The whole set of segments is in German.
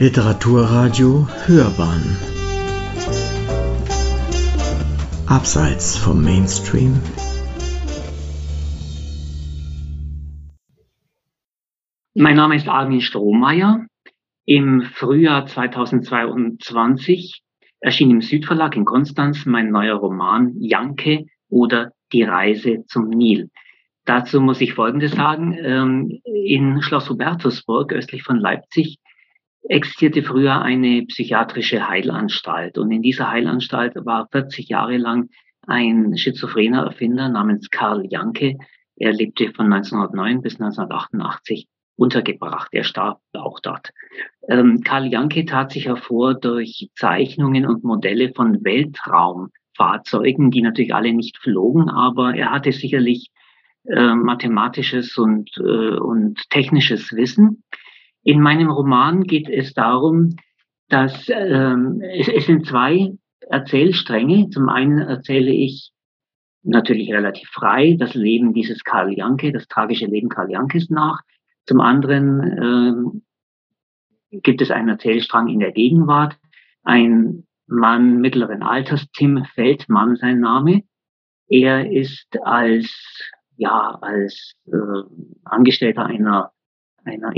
Literaturradio Hörbahn Abseits vom Mainstream Mein Name ist Armin Strohmeier. Im Frühjahr 2022 erschien im Südverlag in Konstanz mein neuer Roman Janke oder Die Reise zum Nil. Dazu muss ich Folgendes sagen. Ähm, in Schloss Hubertusburg, östlich von Leipzig, existierte früher eine psychiatrische Heilanstalt. Und in dieser Heilanstalt war 40 Jahre lang ein schizophrener Erfinder namens Karl Janke. Er lebte von 1909 bis 1988 untergebracht. Er starb auch dort. Ähm, Karl Janke tat sich hervor durch Zeichnungen und Modelle von Weltraumfahrzeugen, die natürlich alle nicht flogen, aber er hatte sicherlich äh, mathematisches und, äh, und technisches Wissen. In meinem Roman geht es darum, dass ähm, es, es sind zwei Erzählstränge. Zum einen erzähle ich natürlich relativ frei das Leben dieses Karl Janke, das tragische Leben Karl Jankes nach. Zum anderen ähm, gibt es einen Erzählstrang in der Gegenwart. Ein Mann mittleren Alters, Tim Feldmann sein Name. Er ist als ja als äh, Angestellter einer einer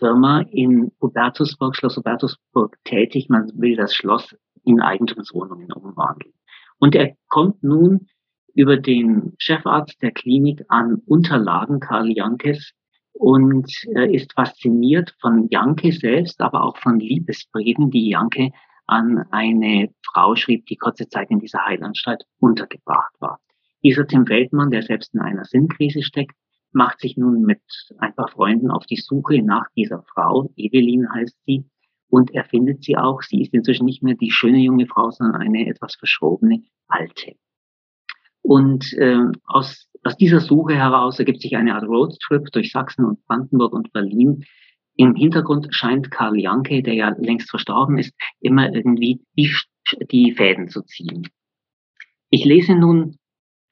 Immobilienfirma in Hubertusburg, Schloss Hubertusburg tätig. Man will das Schloss in Eigentumswohnungen umwandeln. Und er kommt nun über den Chefarzt der Klinik an Unterlagen Karl Jankes und äh, ist fasziniert von Janke selbst, aber auch von Liebesbriefen, die Janke an eine Frau schrieb, die kurze Zeit in dieser Heilanstalt untergebracht war. Dieser Tim Feldmann, der selbst in einer Sinnkrise steckt, macht sich nun mit ein paar Freunden auf die Suche nach dieser Frau. Evelyn heißt sie. Und er findet sie auch. Sie ist inzwischen nicht mehr die schöne junge Frau, sondern eine etwas verschrobene alte. Und äh, aus, aus dieser Suche heraus ergibt sich eine Art Roadtrip durch Sachsen und Brandenburg und Berlin. Im Hintergrund scheint Karl Janke, der ja längst verstorben ist, immer irgendwie die, die Fäden zu ziehen. Ich lese nun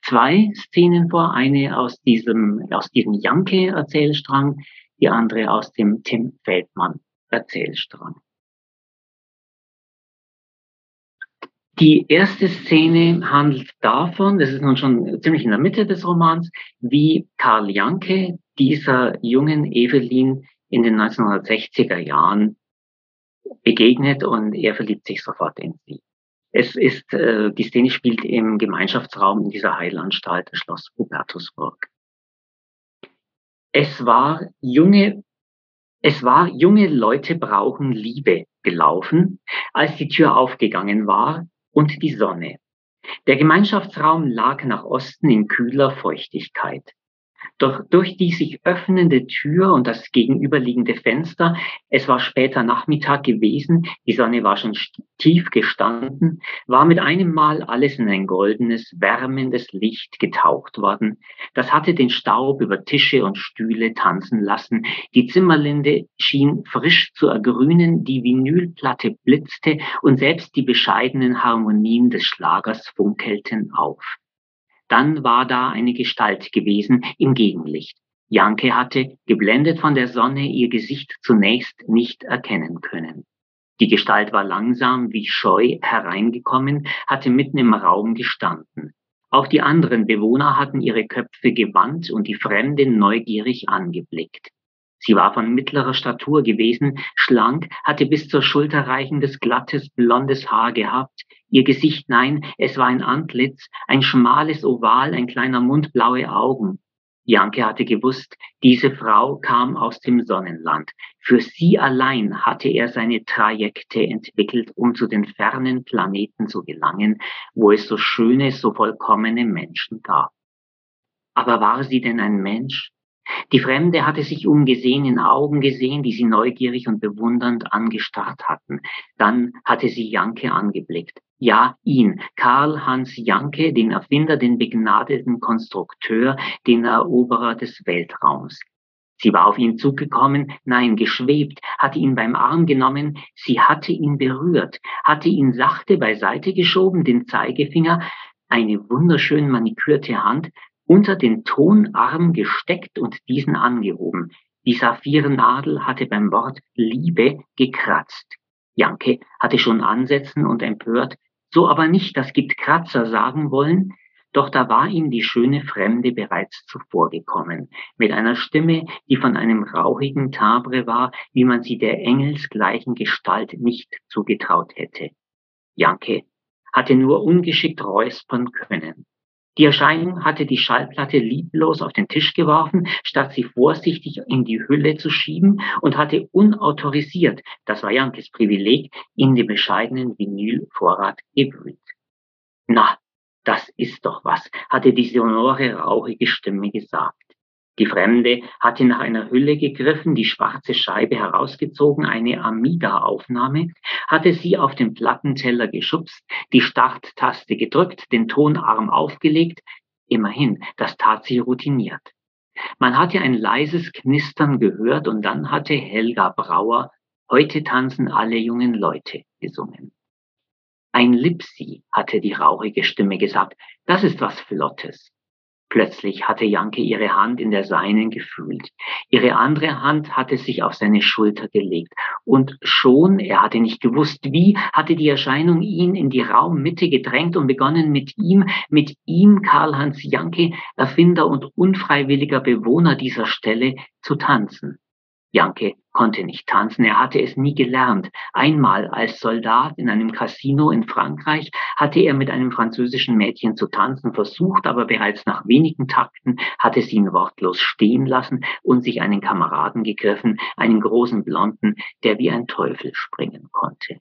zwei Szenen vor, eine aus diesem, aus diesem Janke-Erzählstrang, die andere aus dem Tim Feldmann-Erzählstrang. Die erste Szene handelt davon, das ist nun schon ziemlich in der Mitte des Romans, wie Karl Janke dieser jungen Evelyn in den 1960er Jahren begegnet und er verliebt sich sofort in sie. Es ist, äh, die Szene spielt im Gemeinschaftsraum in dieser Heilanstalt Schloss Hubertusburg. Es war junge, es war junge Leute brauchen Liebe gelaufen, als die Tür aufgegangen war und die Sonne. Der Gemeinschaftsraum lag nach Osten in kühler Feuchtigkeit. Doch durch die sich öffnende Tür und das gegenüberliegende Fenster, es war später Nachmittag gewesen, die Sonne war schon tief gestanden, war mit einem Mal alles in ein goldenes, wärmendes Licht getaucht worden. Das hatte den Staub über Tische und Stühle tanzen lassen. Die Zimmerlinde schien frisch zu ergrünen, die Vinylplatte blitzte und selbst die bescheidenen Harmonien des Schlagers funkelten auf. Dann war da eine Gestalt gewesen im Gegenlicht. Janke hatte, geblendet von der Sonne, ihr Gesicht zunächst nicht erkennen können. Die Gestalt war langsam wie scheu hereingekommen, hatte mitten im Raum gestanden. Auch die anderen Bewohner hatten ihre Köpfe gewandt und die Fremde neugierig angeblickt. Sie war von mittlerer Statur gewesen, schlank, hatte bis zur Schulter reichendes, glattes, blondes Haar gehabt. Ihr Gesicht, nein, es war ein Antlitz, ein schmales Oval, ein kleiner Mund, blaue Augen. Janke hatte gewusst, diese Frau kam aus dem Sonnenland. Für sie allein hatte er seine Trajekte entwickelt, um zu den fernen Planeten zu gelangen, wo es so schöne, so vollkommene Menschen gab. Aber war sie denn ein Mensch? Die Fremde hatte sich umgesehen, in Augen gesehen, die sie neugierig und bewundernd angestarrt hatten. Dann hatte sie Janke angeblickt. Ja, ihn, Karl Hans Janke, den Erfinder, den begnadeten Konstrukteur, den Eroberer des Weltraums. Sie war auf ihn zugekommen, nein, geschwebt, hatte ihn beim Arm genommen, sie hatte ihn berührt, hatte ihn sachte beiseite geschoben, den Zeigefinger, eine wunderschön manikürte Hand, unter den Tonarm gesteckt und diesen angehoben. Die Saphirnadel hatte beim Wort Liebe gekratzt. Janke hatte schon Ansätzen und empört, so aber nicht, das gibt Kratzer sagen wollen, doch da war ihm die schöne Fremde bereits zuvorgekommen, mit einer Stimme, die von einem rauchigen Tabre war, wie man sie der engelsgleichen Gestalt nicht zugetraut hätte. Janke hatte nur ungeschickt räuspern können. Die Erscheinung hatte die Schallplatte lieblos auf den Tisch geworfen, statt sie vorsichtig in die Hülle zu schieben und hatte unautorisiert, das war Jankes Privileg, in den bescheidenen Vinylvorrat gewühlt. Na, das ist doch was, hatte die sonore, rauchige Stimme gesagt. Die Fremde hatte nach einer Hülle gegriffen, die schwarze Scheibe herausgezogen, eine Amiga-Aufnahme, hatte sie auf den Plattenteller geschubst, die Starttaste gedrückt, den Tonarm aufgelegt. Immerhin, das tat sie routiniert. Man hatte ein leises Knistern gehört und dann hatte Helga Brauer Heute tanzen alle jungen Leute gesungen. Ein Lipsi, hatte die rauchige Stimme gesagt. Das ist was Flottes. Plötzlich hatte Janke ihre Hand in der seinen gefühlt. Ihre andere Hand hatte sich auf seine Schulter gelegt. Und schon, er hatte nicht gewusst wie, hatte die Erscheinung ihn in die Raummitte gedrängt und begonnen mit ihm, mit ihm, Karl-Hans Janke, Erfinder und unfreiwilliger Bewohner dieser Stelle, zu tanzen. Janke konnte nicht tanzen, er hatte es nie gelernt. Einmal als Soldat in einem Casino in Frankreich hatte er mit einem französischen Mädchen zu tanzen versucht, aber bereits nach wenigen Takten hatte sie ihn wortlos stehen lassen und sich einen Kameraden gegriffen, einen großen Blonden, der wie ein Teufel springen konnte.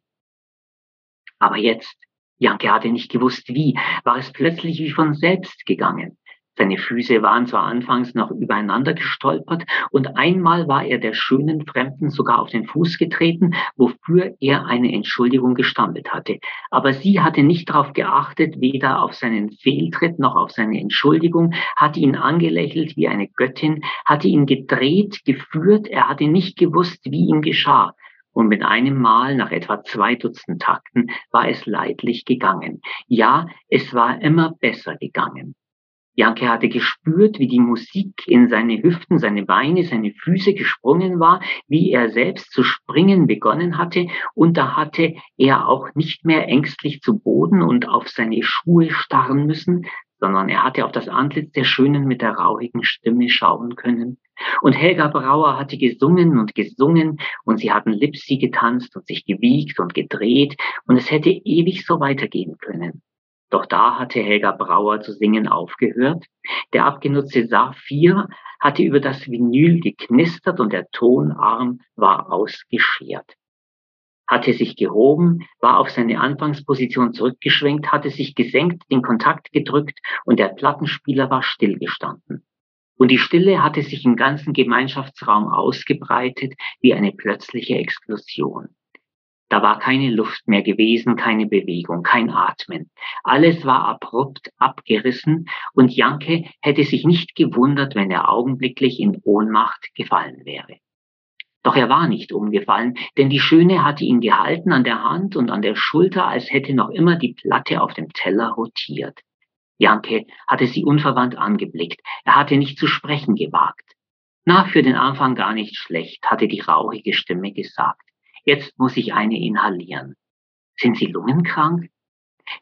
Aber jetzt, Janke hatte nicht gewusst wie, war es plötzlich wie von selbst gegangen. Seine Füße waren zwar anfangs noch übereinander gestolpert und einmal war er der schönen Fremden sogar auf den Fuß getreten, wofür er eine Entschuldigung gestammelt hatte. Aber sie hatte nicht darauf geachtet, weder auf seinen Fehltritt noch auf seine Entschuldigung, hatte ihn angelächelt wie eine Göttin, hatte ihn gedreht, geführt, er hatte nicht gewusst, wie ihm geschah. Und mit einem Mal, nach etwa zwei Dutzend Takten, war es leidlich gegangen. Ja, es war immer besser gegangen. Janke hatte gespürt, wie die Musik in seine Hüften, seine Beine, seine Füße gesprungen war, wie er selbst zu springen begonnen hatte. Und da hatte er auch nicht mehr ängstlich zu Boden und auf seine Schuhe starren müssen, sondern er hatte auf das Antlitz der Schönen mit der rauchigen Stimme schauen können. Und Helga Brauer hatte gesungen und gesungen und sie hatten Lipsi getanzt und sich gewiegt und gedreht und es hätte ewig so weitergehen können. Doch da hatte Helga Brauer zu singen aufgehört. Der abgenutzte Saphir hatte über das Vinyl geknistert und der Tonarm war ausgeschert. Hatte sich gehoben, war auf seine Anfangsposition zurückgeschwenkt, hatte sich gesenkt, den Kontakt gedrückt und der Plattenspieler war stillgestanden. Und die Stille hatte sich im ganzen Gemeinschaftsraum ausgebreitet wie eine plötzliche Explosion. Da war keine Luft mehr gewesen, keine Bewegung, kein Atmen. Alles war abrupt abgerissen und Janke hätte sich nicht gewundert, wenn er augenblicklich in Ohnmacht gefallen wäre. Doch er war nicht umgefallen, denn die Schöne hatte ihn gehalten an der Hand und an der Schulter, als hätte noch immer die Platte auf dem Teller rotiert. Janke hatte sie unverwandt angeblickt. Er hatte nicht zu sprechen gewagt. Na, für den Anfang gar nicht schlecht, hatte die rauchige Stimme gesagt. Jetzt muss ich eine inhalieren. Sind Sie lungenkrank?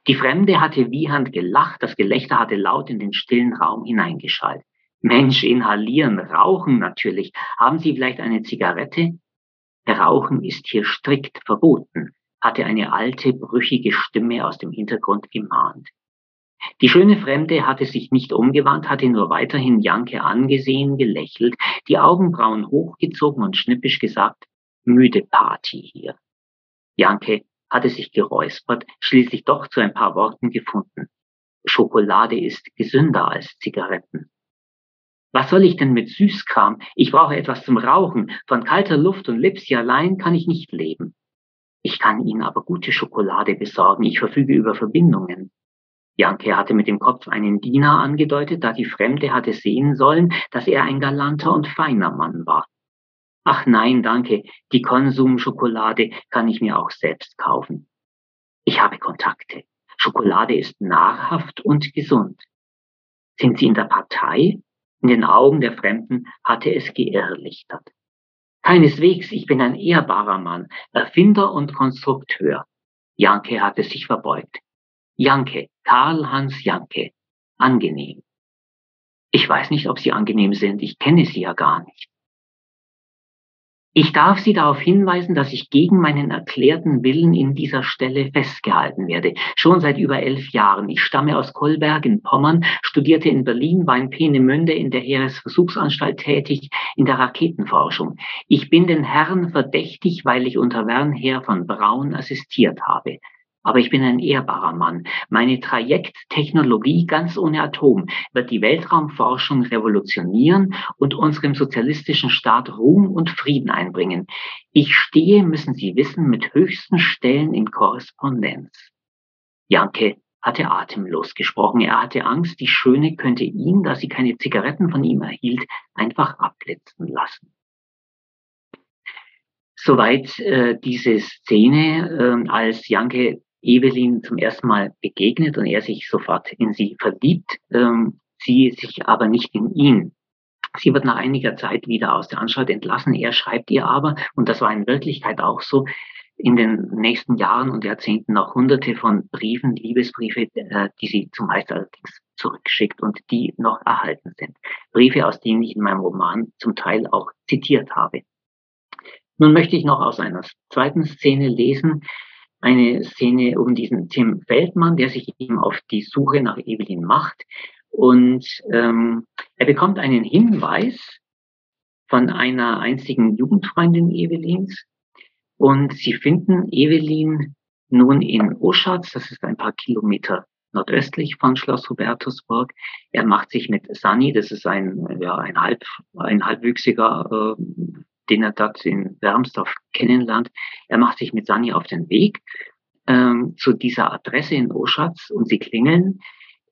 Die Fremde hatte wiehend gelacht, das Gelächter hatte laut in den stillen Raum hineingeschallt. Mensch, inhalieren, rauchen natürlich. Haben Sie vielleicht eine Zigarette? Rauchen ist hier strikt verboten, hatte eine alte, brüchige Stimme aus dem Hintergrund gemahnt. Die schöne Fremde hatte sich nicht umgewandt, hatte nur weiterhin Janke angesehen, gelächelt, die Augenbrauen hochgezogen und schnippisch gesagt, müde Party hier. Janke hatte sich geräuspert, schließlich doch zu ein paar Worten gefunden. Schokolade ist gesünder als Zigaretten. Was soll ich denn mit Süßkram? Ich brauche etwas zum Rauchen. Von kalter Luft und Lipsi allein kann ich nicht leben. Ich kann Ihnen aber gute Schokolade besorgen. Ich verfüge über Verbindungen. Janke hatte mit dem Kopf einen Diener angedeutet, da die Fremde hatte sehen sollen, dass er ein galanter und feiner Mann war. Ach nein, danke, die Konsumschokolade kann ich mir auch selbst kaufen. Ich habe Kontakte. Schokolade ist nahrhaft und gesund. Sind Sie in der Partei? In den Augen der Fremden hatte es geirrlichtert. Keineswegs, ich bin ein ehrbarer Mann, Erfinder und Konstrukteur. Janke hatte sich verbeugt. Janke, Karl-Hans Janke, angenehm. Ich weiß nicht, ob Sie angenehm sind, ich kenne Sie ja gar nicht. Ich darf Sie darauf hinweisen, dass ich gegen meinen erklärten Willen in dieser Stelle festgehalten werde. Schon seit über elf Jahren. Ich stamme aus Kolberg in Pommern, studierte in Berlin, war in Peenemünde in der Heeresversuchsanstalt tätig, in der Raketenforschung. Ich bin den Herren verdächtig, weil ich unter Wernher von Braun assistiert habe. Aber ich bin ein ehrbarer Mann. Meine Trajekttechnologie ganz ohne Atom wird die Weltraumforschung revolutionieren und unserem sozialistischen Staat Ruhm und Frieden einbringen. Ich stehe, müssen Sie wissen, mit höchsten Stellen in Korrespondenz. Janke hatte atemlos gesprochen. Er hatte Angst, die Schöne könnte ihn, da sie keine Zigaretten von ihm erhielt, einfach abblitzen lassen. Soweit äh, diese Szene, äh, als Janke Evelyn zum ersten Mal begegnet und er sich sofort in sie verliebt, ähm, sie sich aber nicht in ihn. Sie wird nach einiger Zeit wieder aus der Anstalt entlassen. Er schreibt ihr aber, und das war in Wirklichkeit auch so, in den nächsten Jahren und Jahrzehnten noch hunderte von Briefen, Liebesbriefe, äh, die sie zumeist allerdings zurückschickt und die noch erhalten sind. Briefe, aus denen ich in meinem Roman zum Teil auch zitiert habe. Nun möchte ich noch aus einer zweiten Szene lesen, eine Szene um diesen Tim Feldmann, der sich eben auf die Suche nach Evelyn macht. Und ähm, er bekommt einen Hinweis von einer einzigen Jugendfreundin Evelyns. Und sie finden Evelyn nun in Oschatz, das ist ein paar Kilometer nordöstlich von Schloss Hubertusburg. Er macht sich mit Sani, das ist ein, ja, ein, halb, ein halbwüchsiger äh, den er dort in Wermsdorf kennenlernt. Er macht sich mit Sani auf den Weg ähm, zu dieser Adresse in Oschatz und sie klingeln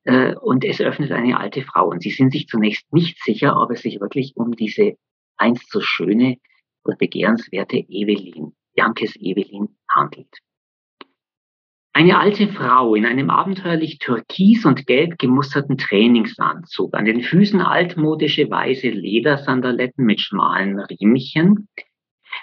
äh, und es öffnet eine alte Frau. Und sie sind sich zunächst nicht sicher, ob es sich wirklich um diese einst so schöne und begehrenswerte Evelyn, Jankes Evelyn handelt. Eine alte Frau in einem abenteuerlich türkis und gelb gemusterten Trainingsanzug, an den Füßen altmodische weiße Ledersandaletten mit schmalen Riemchen,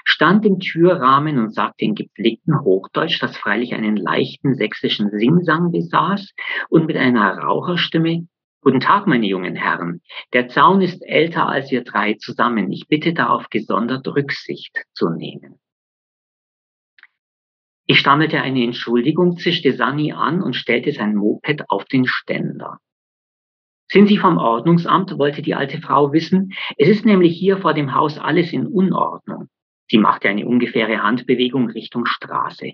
stand im Türrahmen und sagte in gepflegtem Hochdeutsch, das freilich einen leichten sächsischen Singsang besaß, und mit einer Raucherstimme, Guten Tag, meine jungen Herren. Der Zaun ist älter als wir drei zusammen. Ich bitte darauf gesondert Rücksicht zu nehmen. Ich stammelte eine Entschuldigung, zischte Sani an und stellte sein Moped auf den Ständer. Sind Sie vom Ordnungsamt? wollte die alte Frau wissen. Es ist nämlich hier vor dem Haus alles in Unordnung. Sie machte eine ungefähre Handbewegung Richtung Straße.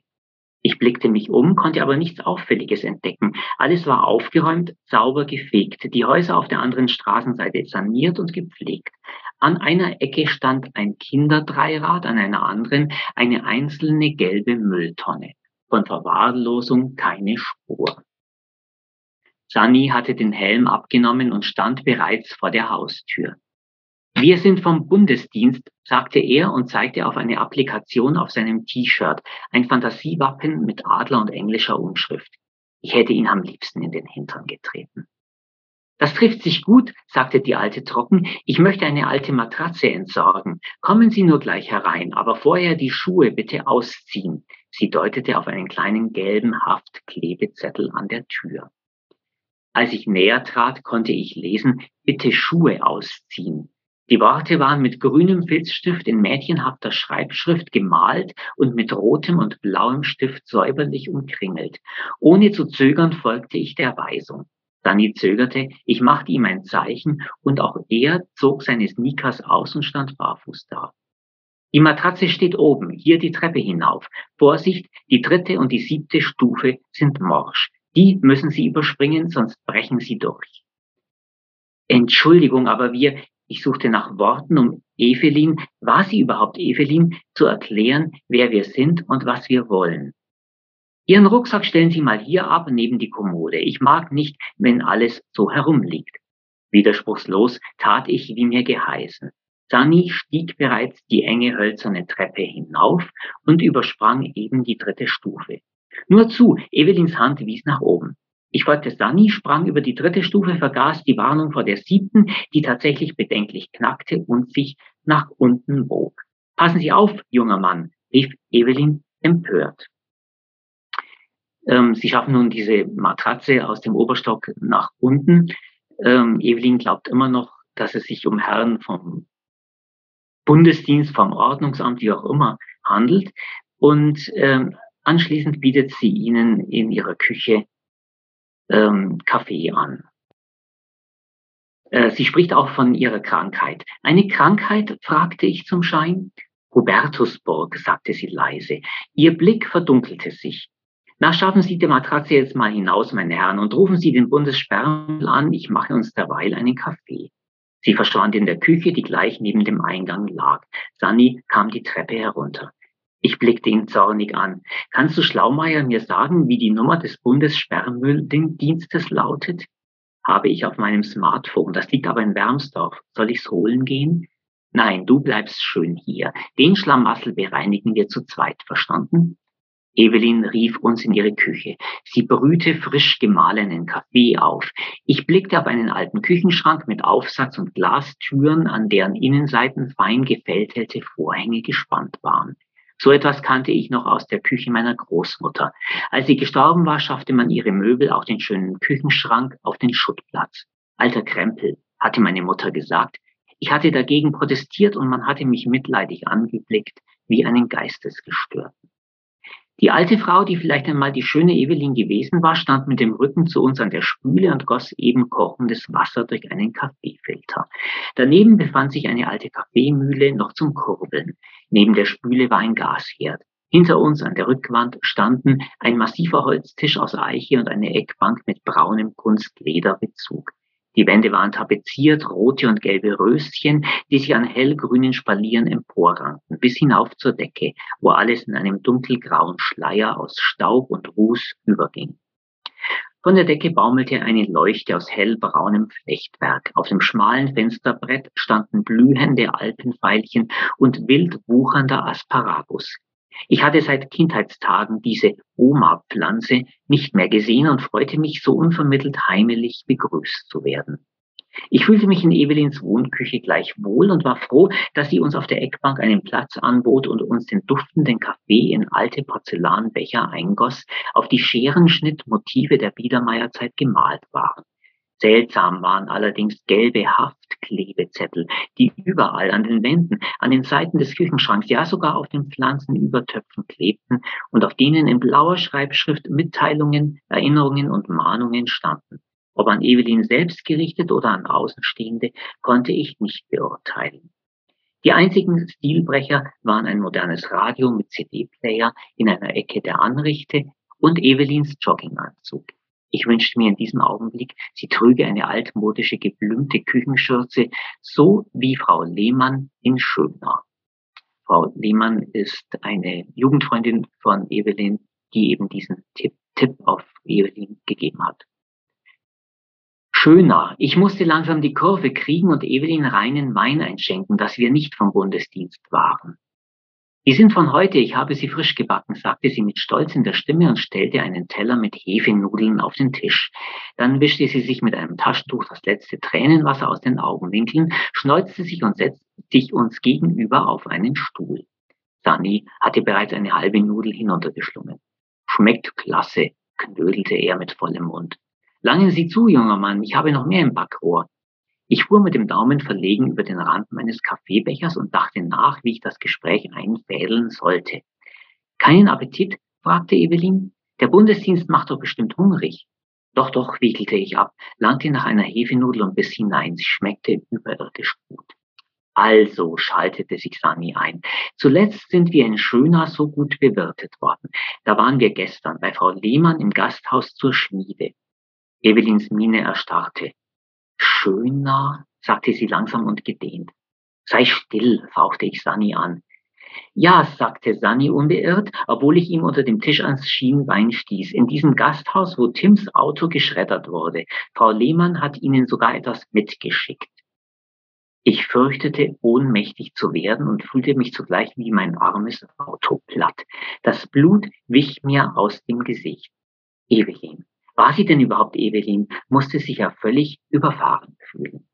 Ich blickte mich um, konnte aber nichts Auffälliges entdecken. Alles war aufgeräumt, sauber gefegt, die Häuser auf der anderen Straßenseite saniert und gepflegt. An einer Ecke stand ein Kinderdreirad, an einer anderen eine einzelne gelbe Mülltonne. Von Verwahrlosung keine Spur. Sunny hatte den Helm abgenommen und stand bereits vor der Haustür. Wir sind vom Bundesdienst, sagte er und zeigte auf eine Applikation auf seinem T-Shirt, ein Fantasiewappen mit Adler und englischer Umschrift. Ich hätte ihn am liebsten in den Hintern getreten. Das trifft sich gut, sagte die Alte trocken. Ich möchte eine alte Matratze entsorgen. Kommen Sie nur gleich herein, aber vorher die Schuhe bitte ausziehen. Sie deutete auf einen kleinen gelben Haftklebezettel an der Tür. Als ich näher trat, konnte ich lesen, bitte Schuhe ausziehen. Die Worte waren mit grünem Filzstift in mädchenhafter Schreibschrift gemalt und mit rotem und blauem Stift säuberlich umkringelt. Ohne zu zögern folgte ich der Weisung. Danny zögerte, ich machte ihm ein Zeichen und auch er zog seine Sneakers aus und stand barfuß da. Die Matratze steht oben, hier die Treppe hinauf. Vorsicht, die dritte und die siebte Stufe sind morsch. Die müssen Sie überspringen, sonst brechen Sie durch. Entschuldigung, aber wir, ich suchte nach Worten, um Evelyn, war sie überhaupt Evelyn, zu erklären, wer wir sind und was wir wollen. Ihren Rucksack stellen Sie mal hier ab, neben die Kommode. Ich mag nicht, wenn alles so herumliegt. Widerspruchslos tat ich, wie mir geheißen. Sunny stieg bereits die enge hölzerne Treppe hinauf und übersprang eben die dritte Stufe. Nur zu, Evelyns Hand wies nach oben. Ich folgte Sunny, sprang über die dritte Stufe, vergaß die Warnung vor der siebten, die tatsächlich bedenklich knackte und sich nach unten bog. Passen Sie auf, junger Mann, rief Evelyn empört. Ähm, sie schaffen nun diese Matratze aus dem Oberstock nach unten. Ähm, Evelyn glaubt immer noch, dass es sich um Herren vom Bundesdienst, vom Ordnungsamt, wie auch immer, handelt. Und ähm, anschließend bietet sie ihnen in ihrer Küche ähm, Kaffee an. Äh, sie spricht auch von ihrer Krankheit. Eine Krankheit, fragte ich zum Schein. Hubertusburg, sagte sie leise. Ihr Blick verdunkelte sich. Na, schaffen Sie die Matratze jetzt mal hinaus, meine Herren, und rufen Sie den Bundessperrmüll an. Ich mache uns derweil einen Kaffee. Sie verschwand in der Küche, die gleich neben dem Eingang lag. Sani kam die Treppe herunter. Ich blickte ihn zornig an. Kannst du Schlaumeier mir sagen, wie die Nummer des Bundessperrmülldienstes lautet? Habe ich auf meinem Smartphone. Das liegt aber in Wermsdorf. Soll ich's holen gehen? Nein, du bleibst schön hier. Den Schlamassel bereinigen wir zu zweit, verstanden? Evelyn rief uns in ihre Küche. Sie brühte frisch gemahlenen Kaffee auf. Ich blickte auf einen alten Küchenschrank mit Aufsatz und Glastüren, an deren Innenseiten fein gefältelte Vorhänge gespannt waren. So etwas kannte ich noch aus der Küche meiner Großmutter. Als sie gestorben war, schaffte man ihre Möbel, auch den schönen Küchenschrank, auf den Schuttplatz. Alter Krempel, hatte meine Mutter gesagt. Ich hatte dagegen protestiert und man hatte mich mitleidig angeblickt, wie einen Geistesgestörten. Die alte Frau, die vielleicht einmal die schöne Evelyn gewesen war, stand mit dem Rücken zu uns an der Spüle und goss eben kochendes Wasser durch einen Kaffeefilter. Daneben befand sich eine alte Kaffeemühle noch zum Kurbeln. Neben der Spüle war ein Gasherd. Hinter uns an der Rückwand standen ein massiver Holztisch aus Eiche und eine Eckbank mit braunem Kunstlederbezug. Die Wände waren tapeziert, rote und gelbe Röschen, die sich an hellgrünen Spalieren emporrankten, bis hinauf zur Decke, wo alles in einem dunkelgrauen Schleier aus Staub und Ruß überging. Von der Decke baumelte eine Leuchte aus hellbraunem Flechtwerk. Auf dem schmalen Fensterbrett standen blühende Alpenveilchen und wild wuchernder Asparagus. Ich hatte seit Kindheitstagen diese Oma-Pflanze nicht mehr gesehen und freute mich, so unvermittelt heimelig begrüßt zu werden. Ich fühlte mich in Evelins Wohnküche gleich wohl und war froh, dass sie uns auf der Eckbank einen Platz anbot und uns den duftenden Kaffee in alte Porzellanbecher eingoss, auf die Scherenschnittmotive der Biedermeierzeit gemalt waren. Seltsam waren allerdings gelbe Haftklebezettel, die überall an den Wänden, an den Seiten des Küchenschranks, ja sogar auf den Pflanzenübertöpfen klebten und auf denen in blauer Schreibschrift Mitteilungen, Erinnerungen und Mahnungen standen. Ob an Evelyn selbst gerichtet oder an Außenstehende, konnte ich nicht beurteilen. Die einzigen Stilbrecher waren ein modernes Radio mit CD-Player in einer Ecke der Anrichte und Evelyns Jogginganzug. Ich wünschte mir in diesem Augenblick, sie trüge eine altmodische geblümte Küchenschürze, so wie Frau Lehmann in Schöner. Frau Lehmann ist eine Jugendfreundin von Evelyn, die eben diesen Tipp, Tipp auf Evelyn gegeben hat. Schöner. Ich musste langsam die Kurve kriegen und Evelyn reinen Wein einschenken, dass wir nicht vom Bundesdienst waren. Die sind von heute, ich habe sie frisch gebacken, sagte sie mit Stolz in der Stimme und stellte einen Teller mit Hefenudeln auf den Tisch. Dann wischte sie sich mit einem Taschentuch das letzte Tränenwasser aus den Augenwinkeln, schneuzte sich und setzte sich uns gegenüber auf einen Stuhl. Sunny hatte bereits eine halbe Nudel hinuntergeschlungen. Schmeckt klasse, knödelte er mit vollem Mund. Langen Sie zu, junger Mann, ich habe noch mehr im Backrohr. Ich fuhr mit dem Daumen verlegen über den Rand meines Kaffeebechers und dachte nach, wie ich das Gespräch einfädeln sollte. Keinen Appetit? fragte Evelyn. Der Bundesdienst macht doch bestimmt hungrig. Doch, doch, wiegelte ich ab, langte nach einer Hefenudel und biss hinein. Sie schmeckte überirdisch gut. Also, schaltete sich Sani ein. Zuletzt sind wir in Schöna so gut bewirtet worden. Da waren wir gestern bei Frau Lehmann im Gasthaus zur Schmiede. Evelyns Miene erstarrte schöner, sagte sie langsam und gedehnt. Sei still, fauchte ich Sani an. Ja, sagte Sani unbeirrt, obwohl ich ihm unter dem Tisch ans Schienbein stieß. In diesem Gasthaus, wo Tims Auto geschreddert wurde. Frau Lehmann hat ihnen sogar etwas mitgeschickt. Ich fürchtete, ohnmächtig zu werden und fühlte mich zugleich wie mein armes Auto platt. Das Blut wich mir aus dem Gesicht. Evelyn, war sie denn überhaupt Evelyn? Musste sich ja völlig überfahren fühlen.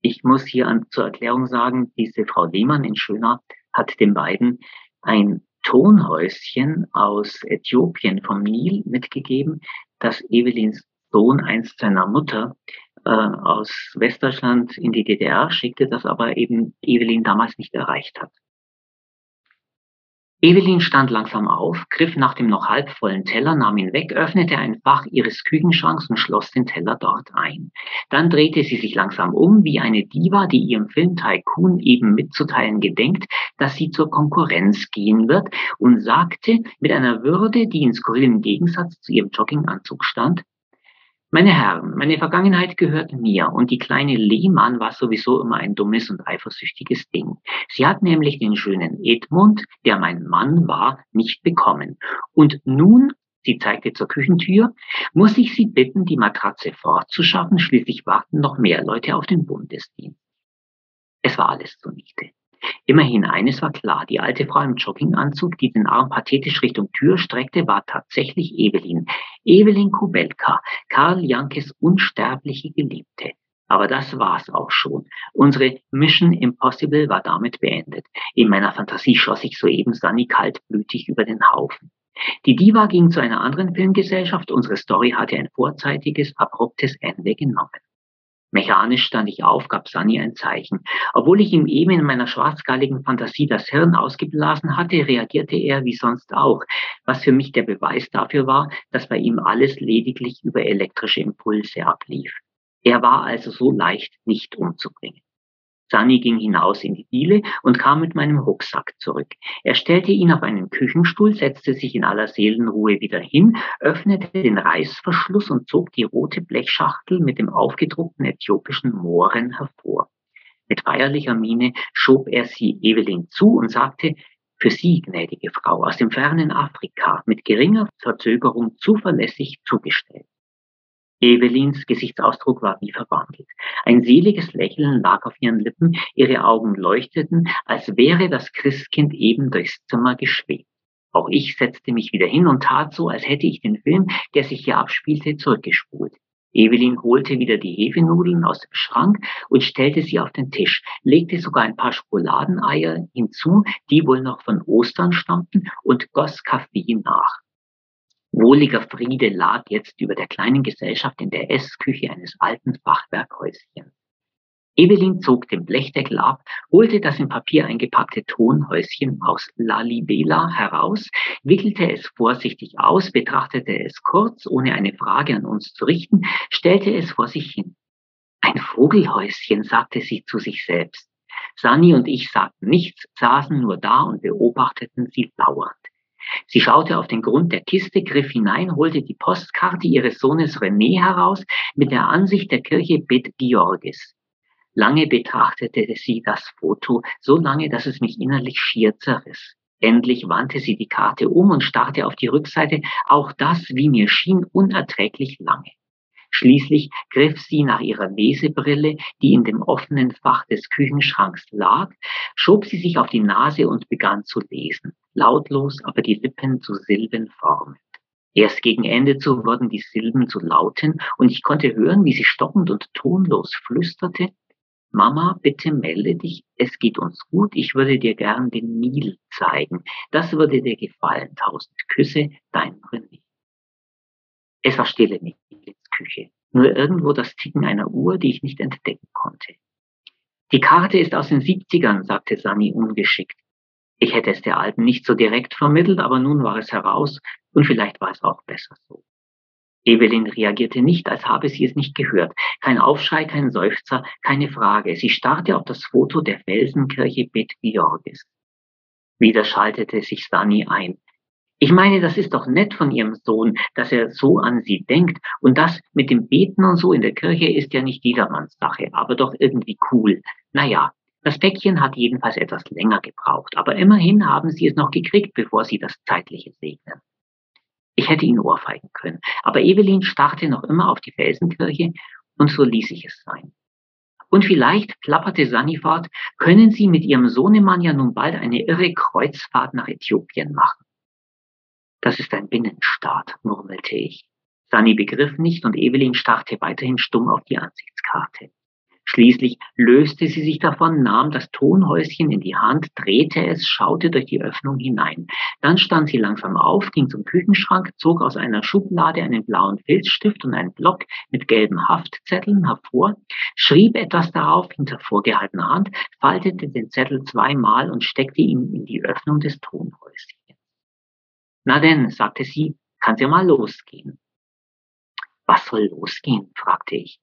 Ich muss hier an, zur Erklärung sagen, diese Frau Lehmann in Schöner hat den beiden ein Tonhäuschen aus Äthiopien vom Nil mitgegeben, das Evelins Sohn einst seiner Mutter äh, aus Westdeutschland in die DDR schickte, das aber eben Evelyn damals nicht erreicht hat. Evelyn stand langsam auf, griff nach dem noch halbvollen Teller, nahm ihn weg, öffnete ein Fach ihres Küchenschranks und schloss den Teller dort ein. Dann drehte sie sich langsam um, wie eine Diva, die ihrem Film Tycoon eben mitzuteilen gedenkt, dass sie zur Konkurrenz gehen wird und sagte mit einer Würde, die in skurrilem Gegensatz zu ihrem Jogginganzug stand, meine Herren, meine Vergangenheit gehört mir und die kleine Lehmann war sowieso immer ein dummes und eifersüchtiges Ding. Sie hat nämlich den schönen Edmund, der mein Mann war, nicht bekommen. Und nun, sie zeigte zur Küchentür, muss ich Sie bitten, die Matratze fortzuschaffen, schließlich warten noch mehr Leute auf den Bundesdienst. Es war alles zunichte. Immerhin eines war klar, die alte Frau im Jogginganzug, die den Arm pathetisch Richtung Tür streckte, war tatsächlich Evelyn. Evelyn Kubelka, Karl Jankes unsterbliche Geliebte. Aber das war's auch schon. Unsere Mission Impossible war damit beendet. In meiner Fantasie schoss ich soeben Sunny kaltblütig über den Haufen. Die Diva ging zu einer anderen Filmgesellschaft. Unsere Story hatte ein vorzeitiges, abruptes Ende genommen. Mechanisch stand ich auf, gab Sunny ein Zeichen. Obwohl ich ihm eben in meiner schwarzgalligen Fantasie das Hirn ausgeblasen hatte, reagierte er wie sonst auch, was für mich der Beweis dafür war, dass bei ihm alles lediglich über elektrische Impulse ablief. Er war also so leicht nicht umzubringen. Sunny ging hinaus in die Diele und kam mit meinem Rucksack zurück. Er stellte ihn auf einen Küchenstuhl, setzte sich in aller Seelenruhe wieder hin, öffnete den Reißverschluss und zog die rote Blechschachtel mit dem aufgedruckten äthiopischen Mohren hervor. Mit feierlicher Miene schob er sie Evelyn zu und sagte, für Sie, gnädige Frau, aus dem fernen Afrika, mit geringer Verzögerung zuverlässig zugestellt. Evelins Gesichtsausdruck war wie verwandelt. Ein seliges Lächeln lag auf ihren Lippen, ihre Augen leuchteten, als wäre das Christkind eben durchs Zimmer geschwebt. Auch ich setzte mich wieder hin und tat so, als hätte ich den Film, der sich hier abspielte, zurückgespult. Evelyn holte wieder die Hefenudeln aus dem Schrank und stellte sie auf den Tisch, legte sogar ein paar Schokoladeneier hinzu, die wohl noch von Ostern stammten, und goss Kaffee nach. Wohliger Friede lag jetzt über der kleinen Gesellschaft in der Essküche eines alten Fachwerkhäuschens. Evelyn zog den Blechdeckel ab, holte das in Papier eingepackte Tonhäuschen aus Lalibela heraus, wickelte es vorsichtig aus, betrachtete es kurz, ohne eine Frage an uns zu richten, stellte es vor sich hin. Ein Vogelhäuschen, sagte sie zu sich selbst. Sani und ich sagten nichts, saßen nur da und beobachteten sie lauernd. Sie schaute auf den Grund der Kiste, griff hinein, holte die Postkarte ihres Sohnes René heraus mit der Ansicht der Kirche Bet Georgis. Lange betrachtete sie das Foto, so lange, dass es mich innerlich schier zerriss. Endlich wandte sie die Karte um und starrte auf die Rückseite, auch das, wie mir schien, unerträglich lange. Schließlich griff sie nach ihrer Lesebrille, die in dem offenen Fach des Küchenschranks lag, schob sie sich auf die Nase und begann zu lesen, lautlos, aber die Lippen zu Silben formend. Erst gegen Ende zu wurden die Silben zu Lauten und ich konnte hören, wie sie stockend und tonlos flüsterte, Mama, bitte melde dich, es geht uns gut, ich würde dir gern den Nil zeigen. Das würde dir gefallen. Tausend Küsse, dein René. Es war stille in Küche, nur irgendwo das Ticken einer Uhr, die ich nicht entdecken konnte. Die Karte ist aus den 70ern, sagte Sani ungeschickt. Ich hätte es der Alten nicht so direkt vermittelt, aber nun war es heraus und vielleicht war es auch besser so. Evelyn reagierte nicht, als habe sie es nicht gehört. Kein Aufschrei, kein Seufzer, keine Frage. Sie starrte auf das Foto der Felsenkirche Bet Georgis. Wieder schaltete sich Sani ein. Ich meine, das ist doch nett von Ihrem Sohn, dass er so an Sie denkt. Und das mit dem Beten und so in der Kirche ist ja nicht jedermanns Sache, aber doch irgendwie cool. Naja, das Päckchen hat jedenfalls etwas länger gebraucht, aber immerhin haben Sie es noch gekriegt, bevor Sie das Zeitliche segnen. Ich hätte ihn ohrfeigen können, aber Evelyn starrte noch immer auf die Felsenkirche und so ließ ich es sein. Und vielleicht, plapperte Sani fort, können Sie mit Ihrem Sohnemann ja nun bald eine irre Kreuzfahrt nach Äthiopien machen. Das ist ein Binnenstaat, murmelte ich. Sunny begriff nicht und Evelyn starrte weiterhin stumm auf die Ansichtskarte. Schließlich löste sie sich davon, nahm das Tonhäuschen in die Hand, drehte es, schaute durch die Öffnung hinein. Dann stand sie langsam auf, ging zum Küchenschrank, zog aus einer Schublade einen blauen Filzstift und einen Block mit gelben Haftzetteln hervor, schrieb etwas darauf hinter vorgehaltener Hand, faltete den Zettel zweimal und steckte ihn in die Öffnung des Tonhäuschens. Na denn, sagte sie, kann's ja mal losgehen. Was soll losgehen? fragte ich.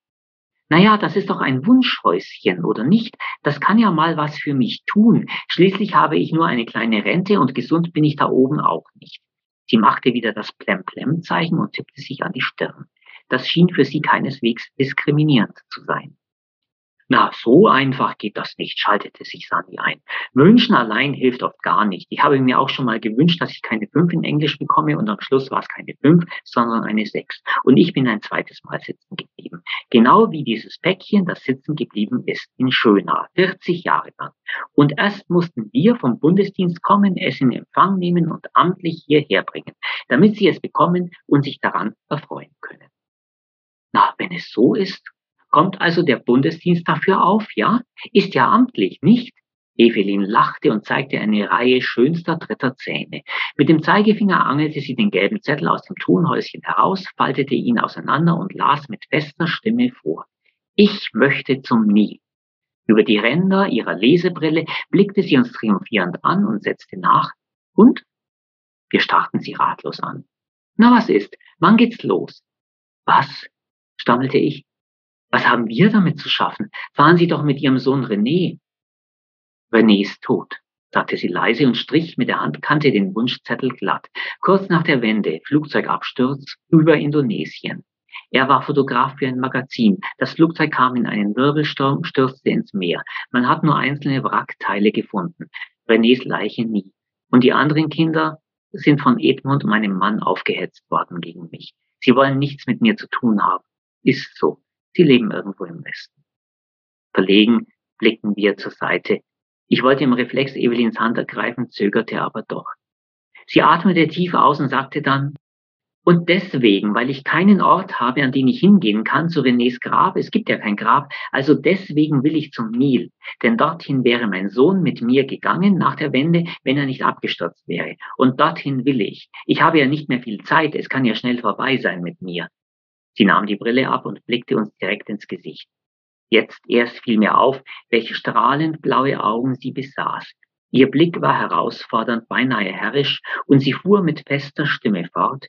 Naja, das ist doch ein Wunschhäuschen, oder nicht? Das kann ja mal was für mich tun. Schließlich habe ich nur eine kleine Rente und gesund bin ich da oben auch nicht. Sie machte wieder das Plem-Plem-Zeichen und tippte sich an die Stirn. Das schien für sie keineswegs diskriminierend zu sein. Na, so einfach geht das nicht, schaltete sich Sani ein. Wünschen allein hilft oft gar nicht. Ich habe mir auch schon mal gewünscht, dass ich keine fünf in Englisch bekomme und am Schluss war es keine fünf, sondern eine sechs. Und ich bin ein zweites Mal sitzen geblieben. Genau wie dieses Päckchen, das sitzen geblieben ist in Schöna, 40 Jahre lang. Und erst mussten wir vom Bundesdienst kommen, es in Empfang nehmen und amtlich hierher bringen, damit sie es bekommen und sich daran erfreuen können. Na, wenn es so ist, Kommt also der Bundesdienst dafür auf, ja? Ist ja amtlich, nicht? Evelyn lachte und zeigte eine Reihe schönster dritter Zähne. Mit dem Zeigefinger angelte sie den gelben Zettel aus dem Tonhäuschen heraus, faltete ihn auseinander und las mit fester Stimme vor. Ich möchte zum Nil. Über die Ränder ihrer Lesebrille blickte sie uns triumphierend an und setzte nach. Und? Wir starrten sie ratlos an. Na, was ist? Wann geht's los? Was? stammelte ich. Was haben wir damit zu schaffen? Fahren Sie doch mit Ihrem Sohn René. René ist tot, sagte sie leise und strich mit der Handkante den Wunschzettel glatt. Kurz nach der Wende, Flugzeugabsturz über Indonesien. Er war Fotograf für ein Magazin. Das Flugzeug kam in einen Wirbelsturm, stürzte ins Meer. Man hat nur einzelne Wrackteile gefunden. Renés Leiche nie. Und die anderen Kinder sind von Edmund, meinem Mann, aufgehetzt worden gegen mich. Sie wollen nichts mit mir zu tun haben. Ist so. Sie leben irgendwo im Westen. Verlegen blickten wir zur Seite. Ich wollte im Reflex Evelyns Hand ergreifen, zögerte aber doch. Sie atmete tief aus und sagte dann, und deswegen, weil ich keinen Ort habe, an den ich hingehen kann, zu Renés Grab, es gibt ja kein Grab, also deswegen will ich zum Nil, denn dorthin wäre mein Sohn mit mir gegangen nach der Wende, wenn er nicht abgestürzt wäre. Und dorthin will ich. Ich habe ja nicht mehr viel Zeit, es kann ja schnell vorbei sein mit mir. Sie nahm die Brille ab und blickte uns direkt ins Gesicht. Jetzt erst fiel mir auf, welche strahlend blaue Augen sie besaß. Ihr Blick war herausfordernd, beinahe herrisch, und sie fuhr mit fester Stimme fort.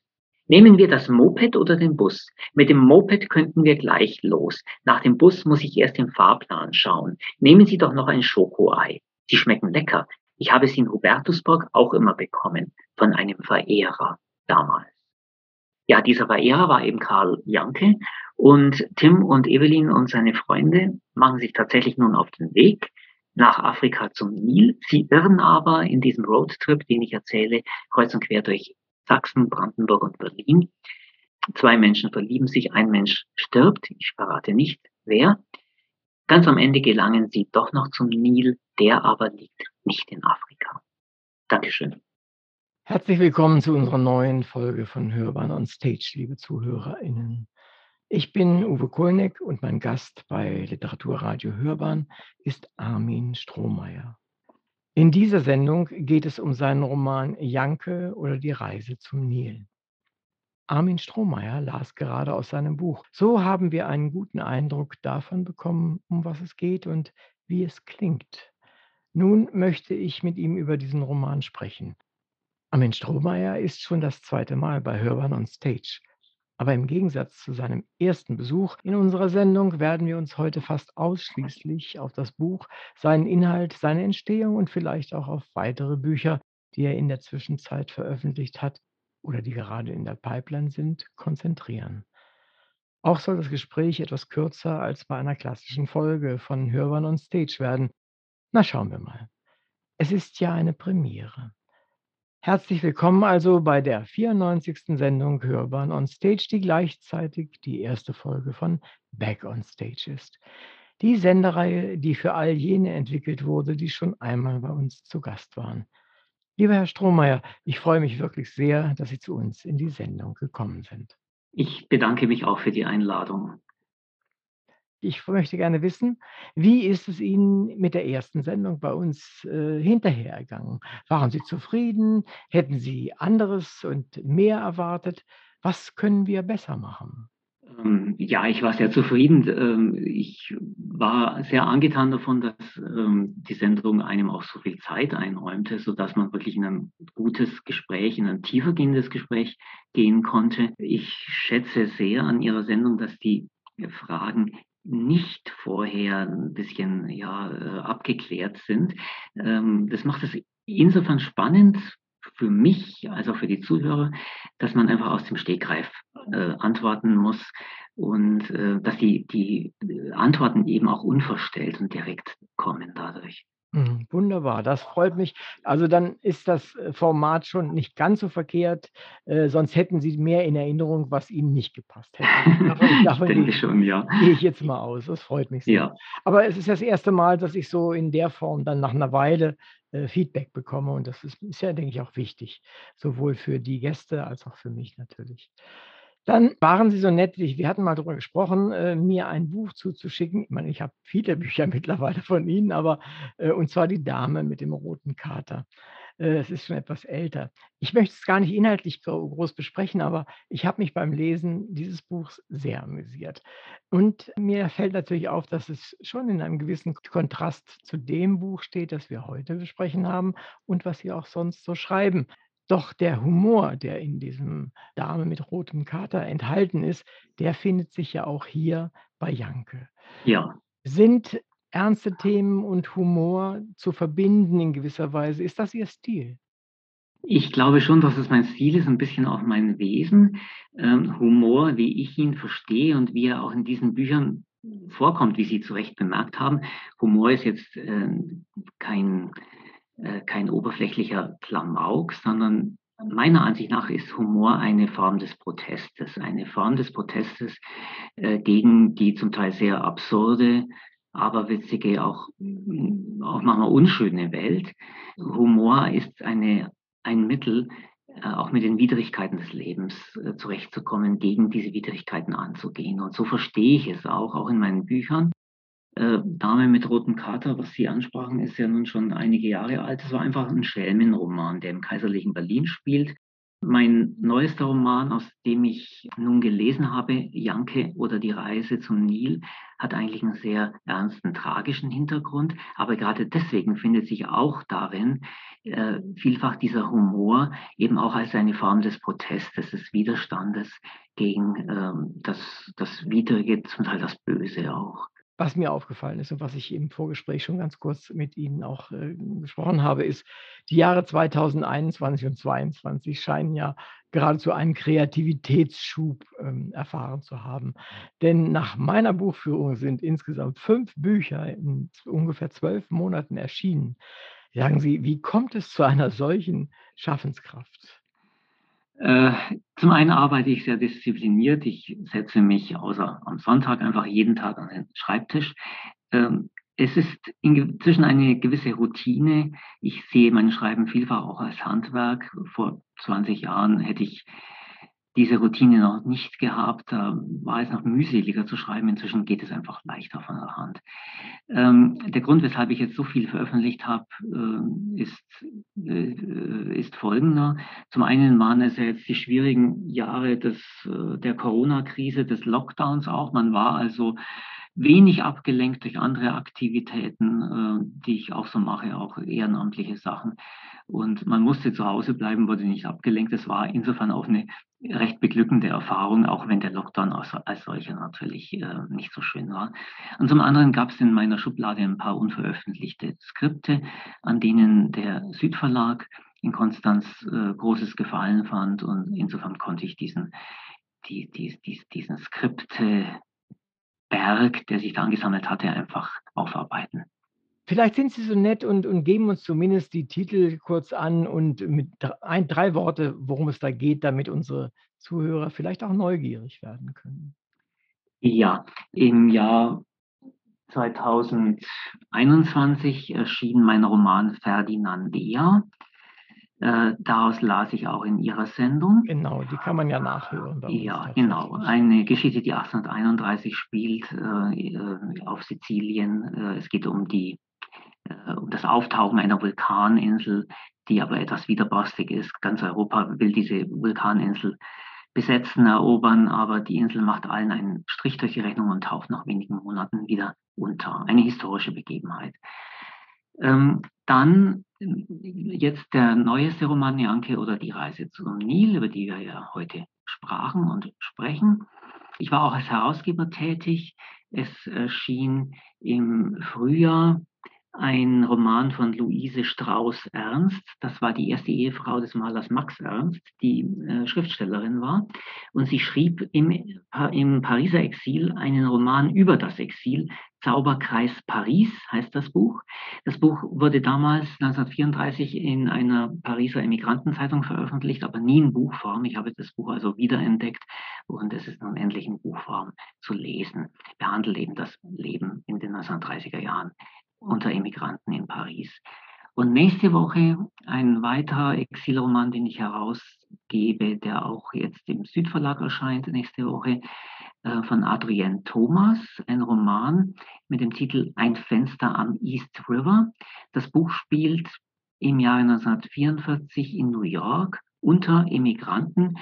Nehmen wir das Moped oder den Bus? Mit dem Moped könnten wir gleich los. Nach dem Bus muss ich erst im Fahrplan schauen. Nehmen Sie doch noch ein Schokoei. Sie schmecken lecker. Ich habe sie in Hubertusburg auch immer bekommen, von einem Verehrer damals. Ja, dieser Verehrer war eben Karl Janke und Tim und Evelyn und seine Freunde machen sich tatsächlich nun auf den Weg nach Afrika zum Nil. Sie irren aber in diesem Roadtrip, den ich erzähle, kreuz und quer durch Sachsen, Brandenburg und Berlin. Zwei Menschen verlieben sich, ein Mensch stirbt, ich verrate nicht wer. Ganz am Ende gelangen sie doch noch zum Nil, der aber liegt nicht in Afrika. Dankeschön. Herzlich willkommen zu unserer neuen Folge von Hörbahn on Stage, liebe ZuhörerInnen. Ich bin Uwe Kulneck und mein Gast bei Literaturradio Hörbahn ist Armin Strohmeier. In dieser Sendung geht es um seinen Roman Janke oder die Reise zum Nil. Armin Strohmeier las gerade aus seinem Buch. So haben wir einen guten Eindruck davon bekommen, um was es geht und wie es klingt. Nun möchte ich mit ihm über diesen Roman sprechen. Armin Strohmeier ist schon das zweite Mal bei Hörbahn on Stage. Aber im Gegensatz zu seinem ersten Besuch in unserer Sendung werden wir uns heute fast ausschließlich auf das Buch, seinen Inhalt, seine Entstehung und vielleicht auch auf weitere Bücher, die er in der Zwischenzeit veröffentlicht hat oder die gerade in der Pipeline sind, konzentrieren. Auch soll das Gespräch etwas kürzer als bei einer klassischen Folge von Hörbahn on Stage werden. Na schauen wir mal. Es ist ja eine Premiere. Herzlich willkommen also bei der 94. Sendung Hörbahn on Stage, die gleichzeitig die erste Folge von Back on Stage ist. Die Sendereihe, die für all jene entwickelt wurde, die schon einmal bei uns zu Gast waren. Lieber Herr Strohmeier, ich freue mich wirklich sehr, dass Sie zu uns in die Sendung gekommen sind. Ich bedanke mich auch für die Einladung. Ich möchte gerne wissen, wie ist es Ihnen mit der ersten Sendung bei uns äh, hinterhergegangen? Waren Sie zufrieden? Hätten Sie anderes und mehr erwartet? Was können wir besser machen? Ähm, ja, ich war sehr zufrieden. Ähm, ich war sehr angetan davon, dass ähm, die Sendung einem auch so viel Zeit einräumte, sodass man wirklich in ein gutes Gespräch, in ein tiefergehendes Gespräch gehen konnte. Ich schätze sehr an Ihrer Sendung, dass die Fragen nicht vorher ein bisschen ja, äh, abgeklärt sind. Das macht es insofern spannend, für mich als auch für die Zuhörer, dass man einfach aus dem Stegreif äh, antworten muss und äh, dass die, die Antworten eben auch unverstellt und direkt kommen dadurch. Mhm, wunderbar, das freut mich. Also dann ist das äh, Format schon nicht ganz so verkehrt, äh, sonst hätten Sie mehr in Erinnerung, was Ihnen nicht gepasst hätte. Davon, davon ich denke schon, ja. Gehe ich jetzt mal aus, das freut mich sehr. Ja. Aber es ist das erste Mal, dass ich so in der Form dann nach einer Weile äh, Feedback bekomme und das ist, ist ja, denke ich, auch wichtig, sowohl für die Gäste als auch für mich natürlich. Dann waren Sie so nett, wir hatten mal darüber gesprochen, äh, mir ein Buch zuzuschicken. Ich meine, ich habe viele Bücher mittlerweile von Ihnen, aber äh, und zwar Die Dame mit dem roten Kater. Äh, es ist schon etwas älter. Ich möchte es gar nicht inhaltlich groß besprechen, aber ich habe mich beim Lesen dieses Buchs sehr amüsiert. Und mir fällt natürlich auf, dass es schon in einem gewissen Kontrast zu dem Buch steht, das wir heute besprechen haben und was Sie auch sonst so schreiben. Doch der Humor, der in diesem Dame mit rotem Kater enthalten ist, der findet sich ja auch hier bei Janke. Ja. Sind ernste Themen und Humor zu verbinden in gewisser Weise? Ist das Ihr Stil? Ich glaube schon, dass es mein Stil ist, ein bisschen auch mein Wesen. Ähm, Humor, wie ich ihn verstehe und wie er auch in diesen Büchern vorkommt, wie Sie zu Recht bemerkt haben. Humor ist jetzt äh, kein äh, kein oberflächlicher Klamauk, sondern meiner Ansicht nach ist Humor eine Form des Protestes, eine Form des Protestes äh, gegen die zum Teil sehr absurde, aberwitzige, auch, auch manchmal unschöne Welt. Humor ist eine, ein Mittel, äh, auch mit den Widrigkeiten des Lebens äh, zurechtzukommen, gegen diese Widrigkeiten anzugehen. Und so verstehe ich es auch, auch in meinen Büchern. Äh, Dame mit rotem Kater, was Sie ansprachen, ist ja nun schon einige Jahre alt. Es war einfach ein Schelmenroman, der im kaiserlichen Berlin spielt. Mein neuester Roman, aus dem ich nun gelesen habe, Janke oder die Reise zum Nil, hat eigentlich einen sehr ernsten, tragischen Hintergrund. Aber gerade deswegen findet sich auch darin äh, vielfach dieser Humor eben auch als eine Form des Protestes, des Widerstandes gegen ähm, das, das Widrige, zum Teil das Böse auch. Was mir aufgefallen ist und was ich im Vorgespräch schon ganz kurz mit Ihnen auch äh, gesprochen habe, ist, die Jahre 2021 und 2022 scheinen ja geradezu einen Kreativitätsschub ähm, erfahren zu haben. Denn nach meiner Buchführung sind insgesamt fünf Bücher in ungefähr zwölf Monaten erschienen. Sagen Sie, wie kommt es zu einer solchen Schaffenskraft? Äh, zum einen arbeite ich sehr diszipliniert. Ich setze mich außer am Sonntag einfach jeden Tag an den Schreibtisch. Ähm, es ist inzwischen eine gewisse Routine. Ich sehe mein Schreiben vielfach auch als Handwerk. Vor 20 Jahren hätte ich diese Routine noch nicht gehabt. War es noch mühseliger zu schreiben. Inzwischen geht es einfach leichter von der Hand. Ähm, der Grund, weshalb ich jetzt so viel veröffentlicht habe, äh, ist, äh, ist folgender. Zum einen waren es ja jetzt die schwierigen Jahre des, äh, der Corona-Krise, des Lockdowns auch. Man war also wenig abgelenkt durch andere Aktivitäten, äh, die ich auch so mache, auch ehrenamtliche Sachen. Und man musste zu Hause bleiben, wurde nicht abgelenkt. Es war insofern auch eine recht beglückende Erfahrung, auch wenn der Lockdown als, als solcher natürlich äh, nicht so schön war. Und zum anderen gab es in meiner Schublade ein paar unveröffentlichte Skripte, an denen der Südverlag in Konstanz äh, großes Gefallen fand. Und insofern konnte ich diesen, die, die, die, diesen Skripteberg, der sich da angesammelt hatte, einfach aufarbeiten. Vielleicht sind Sie so nett und, und geben uns zumindest die Titel kurz an und mit ein, drei Worte, worum es da geht, damit unsere Zuhörer vielleicht auch neugierig werden können. Ja, im Jahr 2021 erschien mein Roman Ferdinandea. Äh, daraus las ich auch in Ihrer Sendung. Genau, die kann man ja nachhören. Ja, genau. Eine Geschichte, die 1831 spielt äh, äh, auf Sizilien. Äh, es geht um, die, äh, um das Auftauchen einer Vulkaninsel, die aber etwas widerborstig ist. Ganz Europa will diese Vulkaninsel besetzen, erobern, aber die Insel macht allen einen Strich durch die Rechnung und taucht nach wenigen Monaten wieder unter. Eine historische Begebenheit. Ähm, dann jetzt der neueste Roman Janke oder Die Reise zum Nil, über die wir ja heute sprachen und sprechen. Ich war auch als Herausgeber tätig. Es erschien im Frühjahr ein Roman von Luise Strauß-Ernst. Das war die erste Ehefrau des Malers Max Ernst, die äh, Schriftstellerin war. Und sie schrieb im, im Pariser Exil einen Roman über das Exil. Zauberkreis Paris heißt das Buch. Das Buch wurde damals 1934 in einer Pariser Emigrantenzeitung veröffentlicht, aber nie in Buchform. Ich habe das Buch also wiederentdeckt und es ist nun endlich in Buchform zu lesen. Behandelt eben das Leben in den 1930er Jahren unter Immigranten in Paris. Und nächste Woche ein weiterer Exilroman, den ich herausgebe, der auch jetzt im Südverlag erscheint, nächste Woche, äh, von Adrienne Thomas, ein Roman mit dem Titel Ein Fenster am East River. Das Buch spielt im Jahre 1944 in New York unter Immigranten.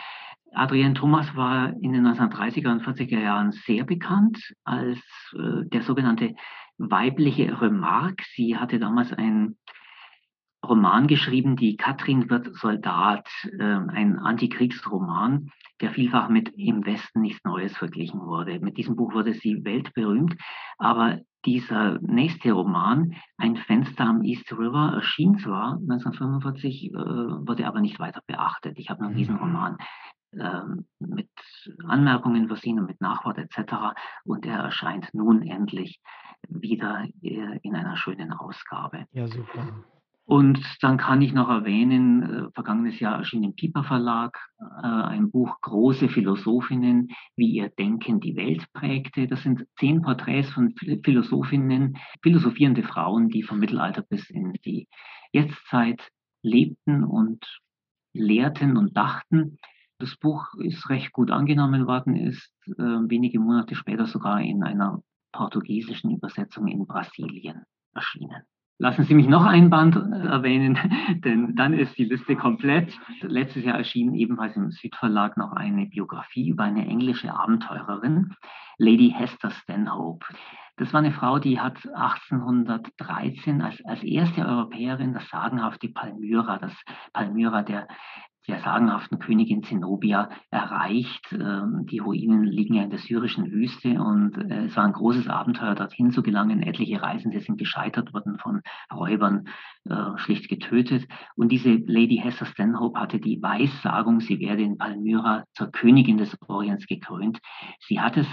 Adrienne Thomas war in den 1930er und 40er Jahren sehr bekannt als äh, der sogenannte weibliche Remarque. Sie hatte damals einen Roman geschrieben, die Katrin wird Soldat, äh, ein Antikriegsroman, der vielfach mit Im Westen nichts Neues verglichen wurde. Mit diesem Buch wurde sie weltberühmt, aber dieser nächste Roman, Ein Fenster am East River, erschien zwar 1945, äh, wurde aber nicht weiter beachtet. Ich habe nur diesen mhm. Roman mit Anmerkungen versehen und mit Nachwort etc. Und er erscheint nun endlich wieder äh, in einer schönen Ausgabe. Ja, super. Und dann kann ich noch erwähnen, äh, vergangenes Jahr erschien im Piper Verlag äh, ein Buch Große Philosophinnen, wie ihr Denken die Welt prägte. Das sind zehn Porträts von Philosophinnen, philosophierende Frauen, die vom Mittelalter bis in die Jetztzeit lebten und lehrten und dachten. Das Buch ist recht gut angenommen worden, ist äh, wenige Monate später sogar in einer portugiesischen Übersetzung in Brasilien erschienen. Lassen Sie mich noch ein Band erwähnen, denn dann ist die Liste komplett. Letztes Jahr erschien ebenfalls im Südverlag noch eine Biografie über eine englische Abenteurerin, Lady Hester Stanhope. Das war eine Frau, die hat 1813 als, als erste Europäerin das sagenhafte Palmyra, das Palmyra der der sagenhaften Königin Zenobia erreicht. Ähm, die Ruinen liegen ja in der syrischen Wüste und äh, es war ein großes Abenteuer, dorthin zu gelangen. Etliche Reisende sind gescheitert, wurden von Räubern äh, schlicht getötet. Und diese Lady Hester Stanhope hatte die Weissagung, sie werde in Palmyra zur Königin des Orients gekrönt. Sie hat es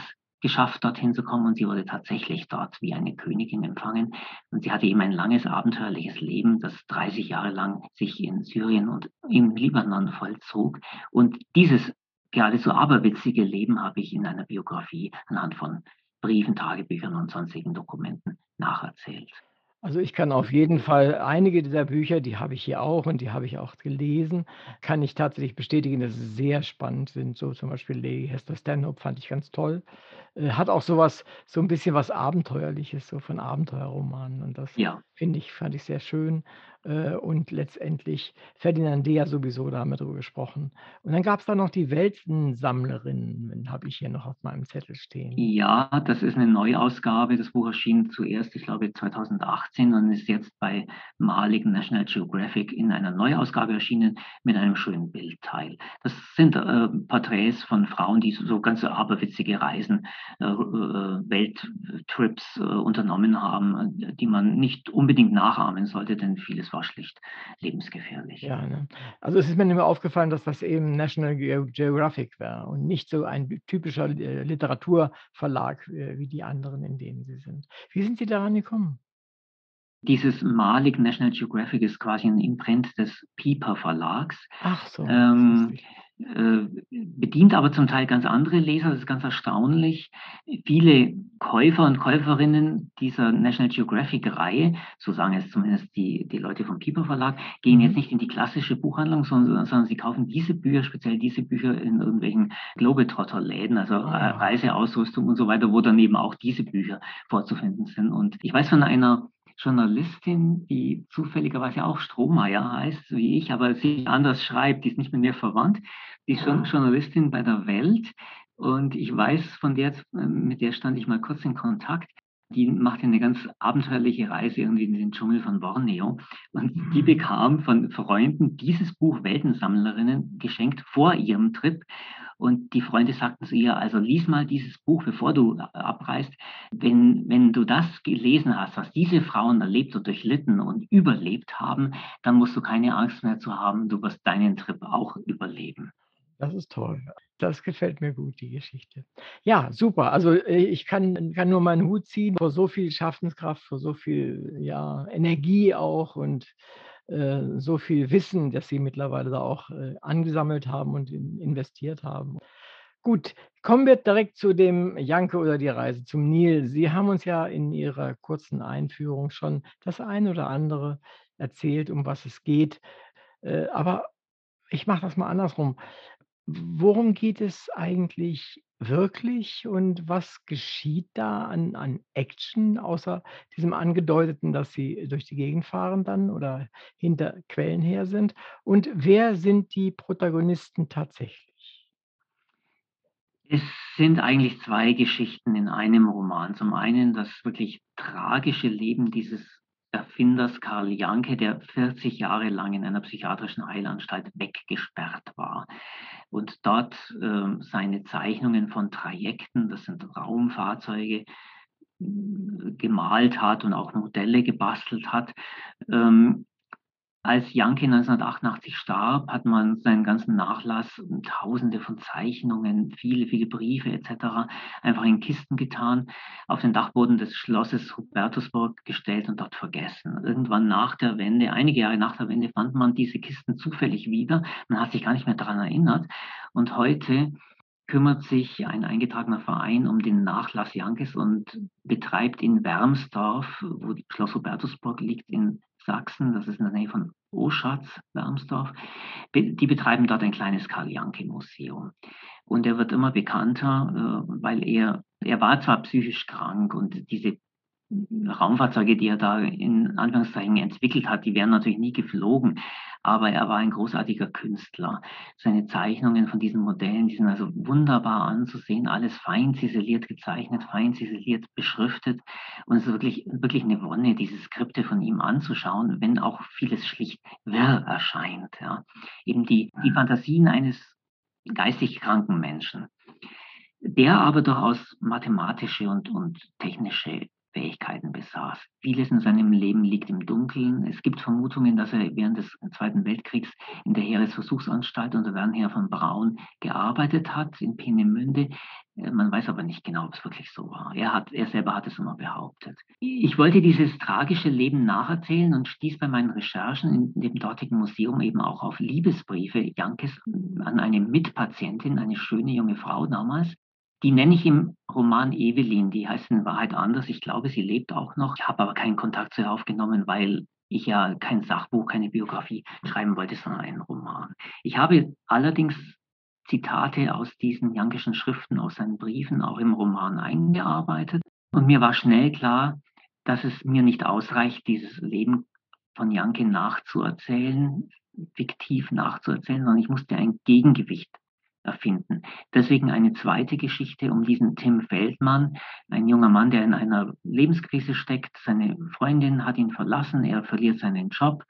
geschafft, dorthin zu kommen und sie wurde tatsächlich dort wie eine Königin empfangen. Und sie hatte eben ein langes abenteuerliches Leben, das 30 Jahre lang sich in Syrien und im Libanon vollzog. Und dieses geradezu aberwitzige Leben habe ich in einer Biografie anhand von Briefen, Tagebüchern und sonstigen Dokumenten nacherzählt. Also ich kann auf jeden Fall einige dieser Bücher, die habe ich hier auch und die habe ich auch gelesen, kann ich tatsächlich bestätigen, dass sie sehr spannend sind. So zum Beispiel Lady Hester Stanhope fand ich ganz toll. Äh, hat auch sowas, so ein bisschen was Abenteuerliches, so von Abenteuerromanen. Und das Ja. finde ich, fand ich sehr schön. Äh, und letztendlich Ferdinand Dea sowieso, da haben wir drüber gesprochen. Und dann gab es da noch die Weltensammlerin, habe ich hier noch auf meinem Zettel stehen. Ja, das ist eine Neuausgabe. Das Buch erschien zuerst, ich glaube, 2018 und ist jetzt bei Malik National Geographic in einer Neuausgabe erschienen mit einem schönen Bildteil. Das sind äh, Porträts von Frauen, die so, ganz aberwitzige Reisen, äh, äh Welttrips äh, unternommen haben, die man nicht unbedingt nachahmen sollte, denn vieles war schlicht lebensgefährlich. Ja, ne? also es ist mir immer aufgefallen, dass das eben National Geographic war und nicht so ein typischer äh, Literaturverlag äh, wie die anderen, in denen Sie sind. Wie sind Sie daran gekommen? Dieses Malik National Geographic ist quasi ein Imprint des Piper Verlags. Ach so. Ähm, äh, bedient aber zum Teil ganz andere Leser, das ist ganz erstaunlich. Viele Käufer und Käuferinnen dieser National Geographic-Reihe, so sagen es zumindest die, die Leute vom Piper Verlag, gehen jetzt mhm. nicht in die klassische Buchhandlung, sondern, sondern sie kaufen diese Bücher, speziell diese Bücher in irgendwelchen Globetrotter-Läden, also oh. Reiseausrüstung und so weiter, wo dann eben auch diese Bücher vorzufinden sind. Und ich weiß von einer Journalistin, die zufälligerweise auch Strohmeier heißt, wie ich, aber sich anders schreibt, die ist nicht mit mir verwandt. Die ist schon Journalistin bei der Welt und ich weiß von der, mit der stand ich mal kurz in Kontakt. Die macht eine ganz abenteuerliche Reise irgendwie in den Dschungel von Borneo. Und die mhm. bekam von Freunden dieses Buch Weltensammlerinnen geschenkt vor ihrem Trip. Und die Freunde sagten zu ihr, also lies mal dieses Buch, bevor du abreist. Wenn, wenn du das gelesen hast, was diese Frauen erlebt und durchlitten und überlebt haben, dann musst du keine Angst mehr zu haben, du wirst deinen Trip auch überleben. Das ist toll. Das gefällt mir gut, die Geschichte. Ja, super. Also äh, ich kann, kann nur meinen Hut ziehen vor so viel Schaffenskraft, vor so viel ja, Energie auch und äh, so viel Wissen, das Sie mittlerweile da auch äh, angesammelt haben und in, investiert haben. Gut, kommen wir direkt zu dem Janke oder die Reise zum Nil. Sie haben uns ja in Ihrer kurzen Einführung schon das eine oder andere erzählt, um was es geht. Äh, aber ich mache das mal andersrum. Worum geht es eigentlich wirklich und was geschieht da an an Action, außer diesem Angedeuteten, dass sie durch die Gegend fahren dann oder hinter Quellen her sind? Und wer sind die Protagonisten tatsächlich? Es sind eigentlich zwei Geschichten in einem Roman. Zum einen das wirklich tragische Leben dieses Erfinders Karl Janke, der 40 Jahre lang in einer psychiatrischen Heilanstalt weggesperrt war und dort äh, seine Zeichnungen von Trajekten, das sind Raumfahrzeuge, gemalt hat und auch Modelle gebastelt hat. Ähm, als Janke 1988 starb, hat man seinen ganzen Nachlass, tausende von Zeichnungen, viele, viele Briefe etc. einfach in Kisten getan, auf den Dachboden des Schlosses Hubertusburg gestellt und dort vergessen. Irgendwann nach der Wende, einige Jahre nach der Wende, fand man diese Kisten zufällig wieder. Man hat sich gar nicht mehr daran erinnert. Und heute kümmert sich ein eingetragener Verein um den Nachlass Jankes und betreibt in Wermsdorf, wo Schloss Hubertusburg liegt, in Sachsen, das ist in der Nähe von Oschatz, Wermsdorf, die betreiben dort ein kleines Karl-Janke-Museum. Und er wird immer bekannter, äh, weil er, er war zwar psychisch krank und diese Raumfahrzeuge, die er da in Anführungszeichen entwickelt hat, die wären natürlich nie geflogen, aber er war ein großartiger Künstler. Seine Zeichnungen von diesen Modellen, die sind also wunderbar anzusehen, alles fein ziseliert gezeichnet, fein ziseliert beschriftet und es ist wirklich, wirklich eine Wonne, diese Skripte von ihm anzuschauen, wenn auch vieles schlicht wirr erscheint. Ja. Eben die, die Fantasien eines geistig kranken Menschen der aber durchaus mathematische und, und technische Fähigkeiten besaß. Vieles in seinem Leben liegt im Dunkeln. Es gibt Vermutungen, dass er während des Zweiten Weltkriegs in der Heeresversuchsanstalt unter Wernher von Braun gearbeitet hat, in Peenemünde. Äh, man weiß aber nicht genau, ob es wirklich so war. Er, hat, er selber hat es immer behauptet. Ich wollte dieses tragische Leben nacherzählen und stieß bei meinen Recherchen in dem dortigen Museum eben auch auf Liebesbriefe Jankes an eine Mitpatientin, eine schöne junge Frau damals, die nenne ich im Roman Evelyn, die heißt in Wahrheit anders. Ich glaube, sie lebt auch noch. Ich habe aber keinen Kontakt zu ihr aufgenommen, weil ich ja kein Sachbuch, keine Biografie schreiben wollte, sondern einen Roman. Ich habe allerdings Zitate aus diesen jankischen Schriften, aus seinen Briefen auch im Roman eingearbeitet. Und mir war schnell klar, dass es mir nicht ausreicht, dieses Leben von Janke nachzuerzählen, fiktiv nachzuerzählen, sondern ich musste ein Gegengewicht erfinden. Deswegen eine zweite Geschichte um diesen Tim Feldmann, ein junger Mann, der in einer Lebenskrise steckt. Seine Freundin hat ihn verlassen, er verliert seinen Job,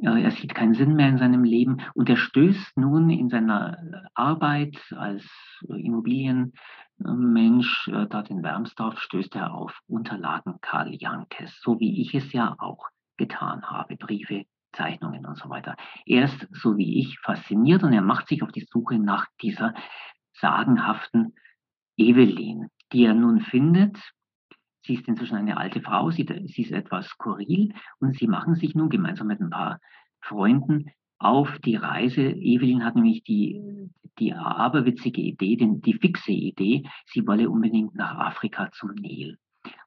äh, er sieht keinen Sinn mehr in seinem Leben und er stößt nun in seiner Arbeit als Immobilienmensch äh, dort in Wermsdorf, stößt er auf Unterlagen Karl Jankes, so wie ich es ja auch getan habe, Briefe Zeichnungen und so weiter. Er ist, so wie ich, fasziniert und er macht sich auf die Suche nach dieser sagenhaften Evelyn, die er nun findet. Sie ist inzwischen eine alte Frau, sie, sie ist etwas skurril und sie machen sich nun gemeinsam mit ein paar Freunden auf die Reise. Evelyn hat nämlich die, die aberwitzige Idee, den, die fixe Idee, sie wolle unbedingt nach Afrika zum Nil.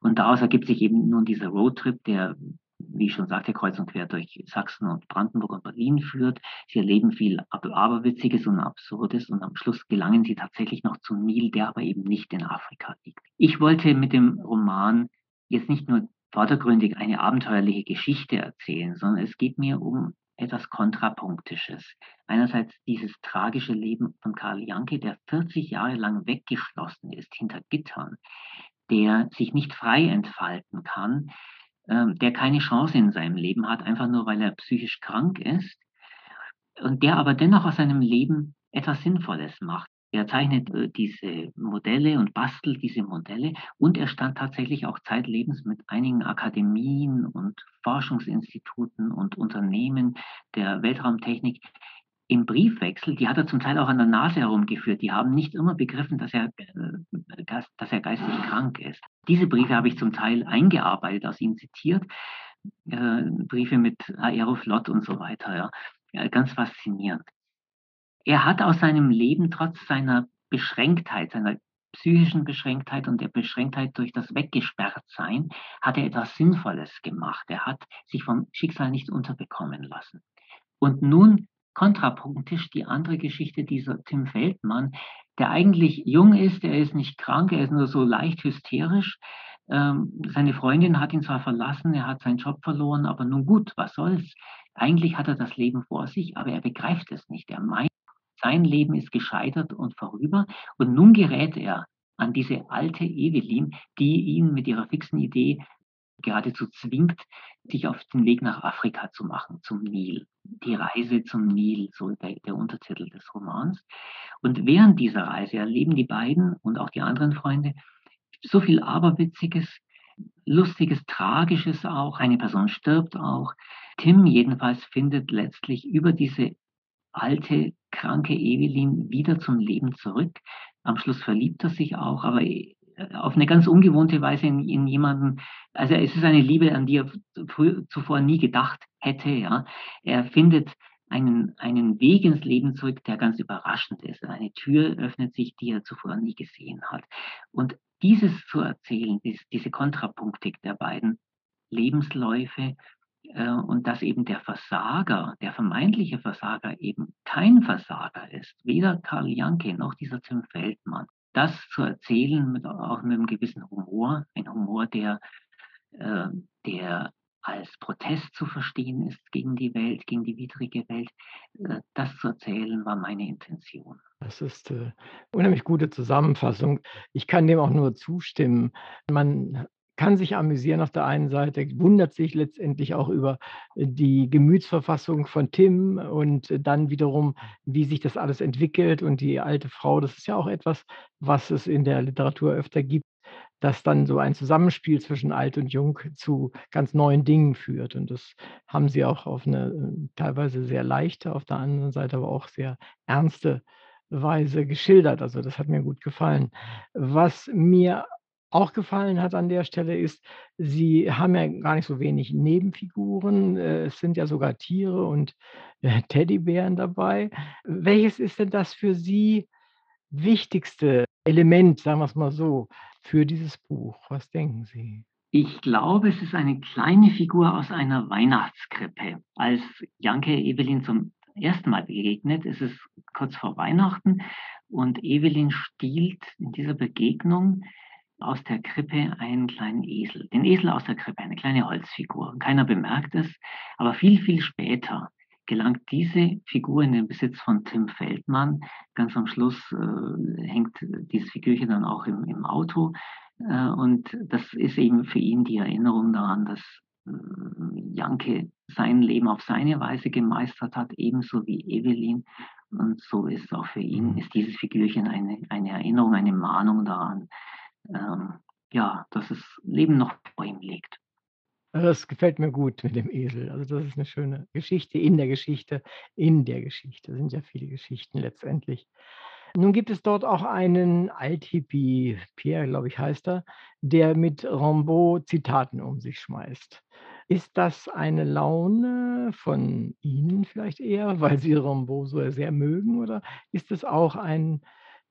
Und daraus ergibt sich eben nun dieser Roadtrip, der, wie ich schon sagte, kreuz und quer durch Sachsen und Brandenburg und Berlin führt. Sie erleben viel Aberwitziges und Absurdes und am Schluss gelangen sie tatsächlich noch zum Nil, der aber eben nicht in Afrika liegt. Ich wollte mit dem Roman jetzt nicht nur vordergründig eine abenteuerliche Geschichte erzählen, sondern es geht mir um etwas Kontrapunktisches. Einerseits dieses tragische Leben von Karl Janke, der 40 Jahre lang weggeschlossen ist hinter Gittern, der sich nicht frei entfalten kann, der keine Chance in seinem Leben hat, einfach nur weil er psychisch krank ist und der aber dennoch aus seinem Leben etwas Sinnvolles macht. Er zeichnet äh, diese Modelle und bastelt diese Modelle und er stand tatsächlich auch zeitlebens mit einigen Akademien und Forschungsinstituten und Unternehmen der Weltraumtechnik im Briefwechsel, die hat er zum Teil auch an der Nase herumgeführt. Die haben nicht immer begriffen, dass er, äh, dass er geistig krank ist. Diese Briefe habe ich zum Teil eingearbeitet, aus ihm zitiert. Äh, Briefe mit Aeroflot und so weiter. Ja. Ganz faszinierend. Er hat aus seinem Leben trotz seiner Beschränktheit, seiner psychischen Beschränktheit und der Beschränktheit durch das Weggesperrtsein, hat er etwas Sinnvolles gemacht. Er hat sich vom Schicksal nicht unterbekommen lassen. Und nun kontrapunktisch die andere Geschichte dieser Tim Feldmann, der eigentlich jung ist, er ist nicht krank, er ist nur so leicht hysterisch. Ähm, seine Freundin hat ihn zwar verlassen, er hat seinen Job verloren, aber nun gut, was soll's? Eigentlich hat er das Leben vor sich, aber er begreift es nicht. Er meint, sein Leben ist gescheitert und vorüber und nun gerät er an diese alte Evelyn, die ihn mit ihrer fixen Idee geradezu zwingt, sich auf den Weg nach Afrika zu machen, zum Nil. Die Reise zum Nil, so der, der Untertitel des Romans. Und während dieser Reise erleben die beiden und auch die anderen Freunde so viel Aberwitziges, Lustiges, Tragisches auch. Eine Person stirbt auch. Tim jedenfalls findet letztlich über diese alte, kranke Evelyn wieder zum Leben zurück. Am Schluss verliebt er sich auch, aber auf eine ganz ungewohnte Weise in, in jemanden, also es ist eine Liebe, an die er zuvor nie gedacht hätte. Ja. Er findet einen, einen Weg ins Leben zurück, der ganz überraschend ist. Eine Tür öffnet sich, die er zuvor nie gesehen hat. Und dieses zu erzählen, diese, diese Kontrapunktik der beiden Lebensläufe äh, und dass eben der Versager, der vermeintliche Versager eben kein Versager ist, weder Karl Janke noch dieser Tim Feldmann, das zu erzählen, mit, auch mit einem gewissen Humor, ein Humor, der, äh, der als Protest zu verstehen ist gegen die Welt, gegen die widrige Welt, äh, das zu erzählen, war meine Intention. Das ist äh, unheimlich gute Zusammenfassung. Ich kann dem auch nur zustimmen. Man kann sich amüsieren auf der einen Seite, wundert sich letztendlich auch über äh, die Gemütsverfassung von Tim und äh, dann wiederum, wie sich das alles entwickelt und die alte Frau, das ist ja auch etwas, was es in der Literatur öfter gibt, dass dann so ein Zusammenspiel zwischen alt und jung zu ganz neuen Dingen führt. Und das haben sie auch auf eine äh, teilweise sehr leichte, auf der anderen Seite aber auch sehr ernste Weise geschildert. Also das hat mir gut gefallen. Was mir auch gefallen hat an der Stelle ist, Sie haben ja gar nicht so wenig Nebenfiguren. Äh, es sind ja sogar Tiere und äh, Teddybären dabei. Welches ist denn das für Sie wichtigste Element, sagen wir es mal so, für dieses Buch? Was denken Sie? Ich glaube, es ist eine kleine Figur aus einer Weihnachtskrippe. Als Janke Evelyn zum ersten Mal begegnet, ist es kurz vor Weihnachten und Evelyn stiehlt in dieser Begegnung aus der Krippe einen kleinen Esel. Den Esel aus der Krippe, eine kleine Holzfigur. Keiner bemerkt es, aber viel, viel später gelangt diese Figur in den Besitz von Tim Feldmann. Ganz am Schluss äh, hängt dieses Figürchen dann auch im, im Auto. Äh, und das ist eben für ihn die Erinnerung daran, dass äh, Janke sein Leben auf seine Weise gemeistert hat, ebenso wie Evelyn. Und so ist auch für ihn, mhm. ist dieses Figürchen eine, eine Erinnerung, eine Mahnung daran, ähm, ja, dass das Leben noch vor ihm liegt. Also das gefällt mir gut mit dem Esel. Also das ist eine schöne Geschichte in der Geschichte, in der Geschichte. Das sind ja viele Geschichten letztendlich. Nun gibt es dort auch einen Althippie, Pierre, glaube ich, heißt er, der mit Rambaud Zitaten um sich schmeißt. Ist das eine Laune von Ihnen vielleicht eher, weil Sie Rimbaud so sehr mögen? Oder ist es auch ein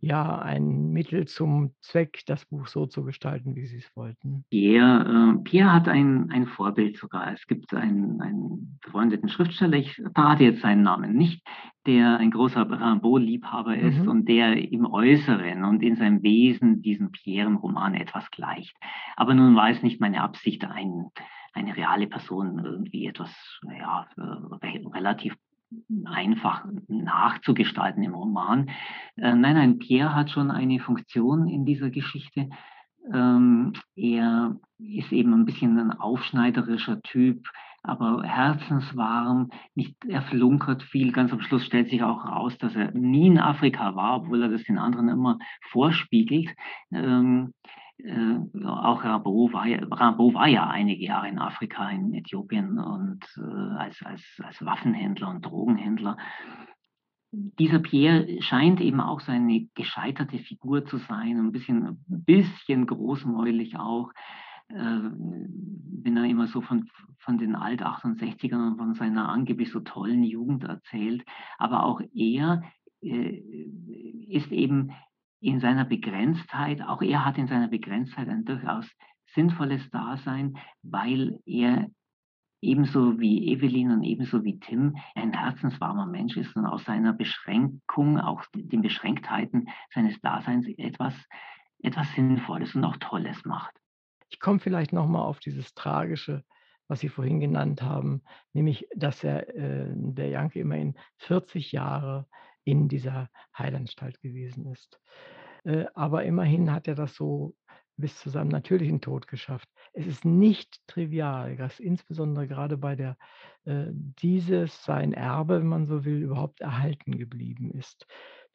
ja, ein Mittel zum Zweck, das Buch so zu gestalten, wie Sie es wollten? Pierre, äh, Pierre hat ein, ein Vorbild sogar. Es gibt einen, einen befreundeten Schriftsteller, ich verrate jetzt seinen Namen nicht, der ein großer Rimbaud-Liebhaber ist Mhm. und der im Äußeren und in seinem Wesen diesen Pierre-Roman etwas gleicht. Aber nun war es nicht meine Absicht, ein, eine reale Person irgendwie etwas ja, äh, re- relativ einfach nachzugestalten im Roman. Äh, nein, nein, Pierre hat schon eine Funktion in dieser Geschichte. Ähm, er ist eben ein bisschen ein aufschneiderischer Typ, aber herzenswarm, nicht, er flunkert viel. Ganz am Schluss stellt sich auch raus, dass er nie in Afrika war, obwohl er das den anderen immer vorspiegelt. Ähm, äh, auch Rimbaud war, ja, Rimbaud war ja einige Jahre in Afrika, in Äthiopien und äh, als, als, als Waffenhändler und Drogenhändler. Dieser Pierre scheint eben auch so eine gescheiterte Figur zu sein, ein bisschen, ein bisschen großmäulig auch, äh, wenn er immer so von, von den Alt-68ern und von seiner angeblich so tollen Jugend erzählt. Aber auch er äh, ist eben in seiner Begrenztheit, auch er hat in seiner Begrenztheit ein durchaus sinnvolles Dasein, weil er ebenso wie Evelyn und ebenso wie Tim ein herzenswarmer Mensch ist und aus seiner Beschränkung, auch den Beschränktheiten seines Daseins etwas, etwas Sinnvolles und auch Tolles macht. Ich komme vielleicht noch mal auf dieses Tragische, was Sie vorhin genannt haben, nämlich, dass er, äh, der Janke immerhin 40 Jahre in dieser Heilanstalt gewesen ist. Äh, aber immerhin hat er das so bis zu seinem natürlichen Tod geschafft. Es ist nicht trivial, dass insbesondere gerade bei der äh, dieses sein Erbe, wenn man so will, überhaupt erhalten geblieben ist.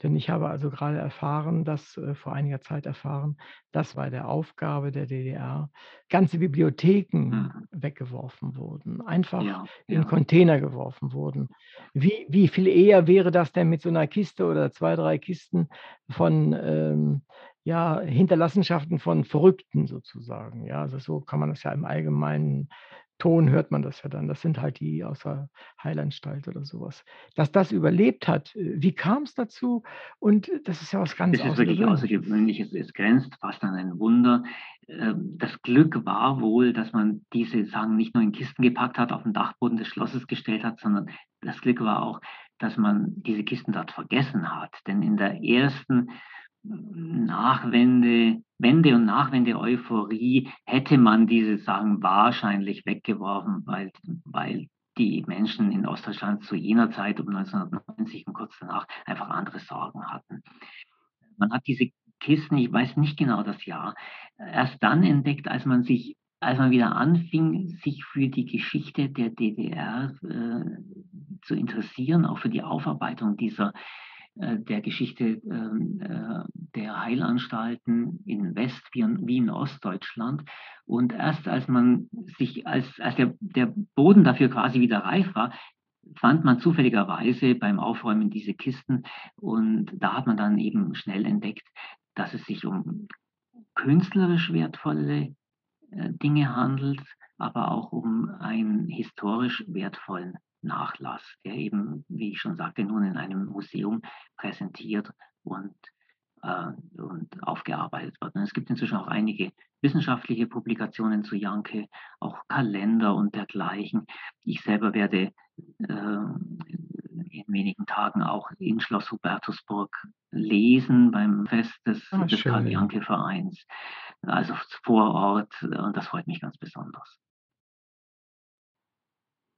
Denn ich habe also gerade erfahren, dass äh, vor einiger Zeit erfahren, dass bei der Aufgabe der DDR ganze Bibliotheken Mhm. weggeworfen wurden, einfach Ja, in ja. Container geworfen wurden. Wie, wie viel eher wäre das denn mit so einer Kiste oder zwei, drei Kisten von ähm, ja, Hinterlassenschaften von Verrückten sozusagen. Ja, also so kann man das ja im allgemeinen Ton hört man das ja dann. Das sind halt die aus der Heilanstalt oder sowas. Dass das überlebt hat, äh, wie kam es dazu? Und das ist ja was ganz Das ist wirklich außergewöhnlich. Es, es grenzt fast an ein Wunder. Ähm, Das Glück war wohl, dass man diese Sachen nicht nur in Kisten gepackt hat, auf den Dachboden des Schlosses gestellt hat, sondern das Glück war auch, dass man diese Kisten dort vergessen hat. Denn in der ersten Nachwende, Wende- und Nachwende-Euphorie hätte man diese Sachen wahrscheinlich weggeworfen, weil, weil die Menschen in Ostdeutschland zu jener Zeit um 1990 und kurz danach einfach andere Sorgen hatten. Man hat diese Kisten, ich weiß nicht genau das Jahr, erst dann entdeckt, als man sich, als man wieder anfing, sich für die Geschichte der DDR äh, zu interessieren, auch für die Aufarbeitung dieser der Geschichte ähm, äh, der Heilanstalten in West- wie in, wie in Ostdeutschland. Und erst als man sich, als, als der, der Boden dafür quasi wieder reif war, fand man zufälligerweise beim Aufräumen diese Kisten und da hat man dann eben schnell entdeckt, dass es sich um künstlerisch wertvolle äh, Dinge handelt, aber auch um einen historisch wertvollen Nachlass, der eben, wie ich schon sagte, nun in einem Museum präsentiert und, äh, und aufgearbeitet wird. Und es gibt inzwischen auch einige wissenschaftliche Publikationen zu Janke, auch Kalender und dergleichen. Ich selber werde äh, in wenigen Tagen auch in Schloss Hubertusburg lesen beim Fest des, Ah, des. Karl-Janke-Vereins, also vor Ort. Und das freut mich ganz besonders.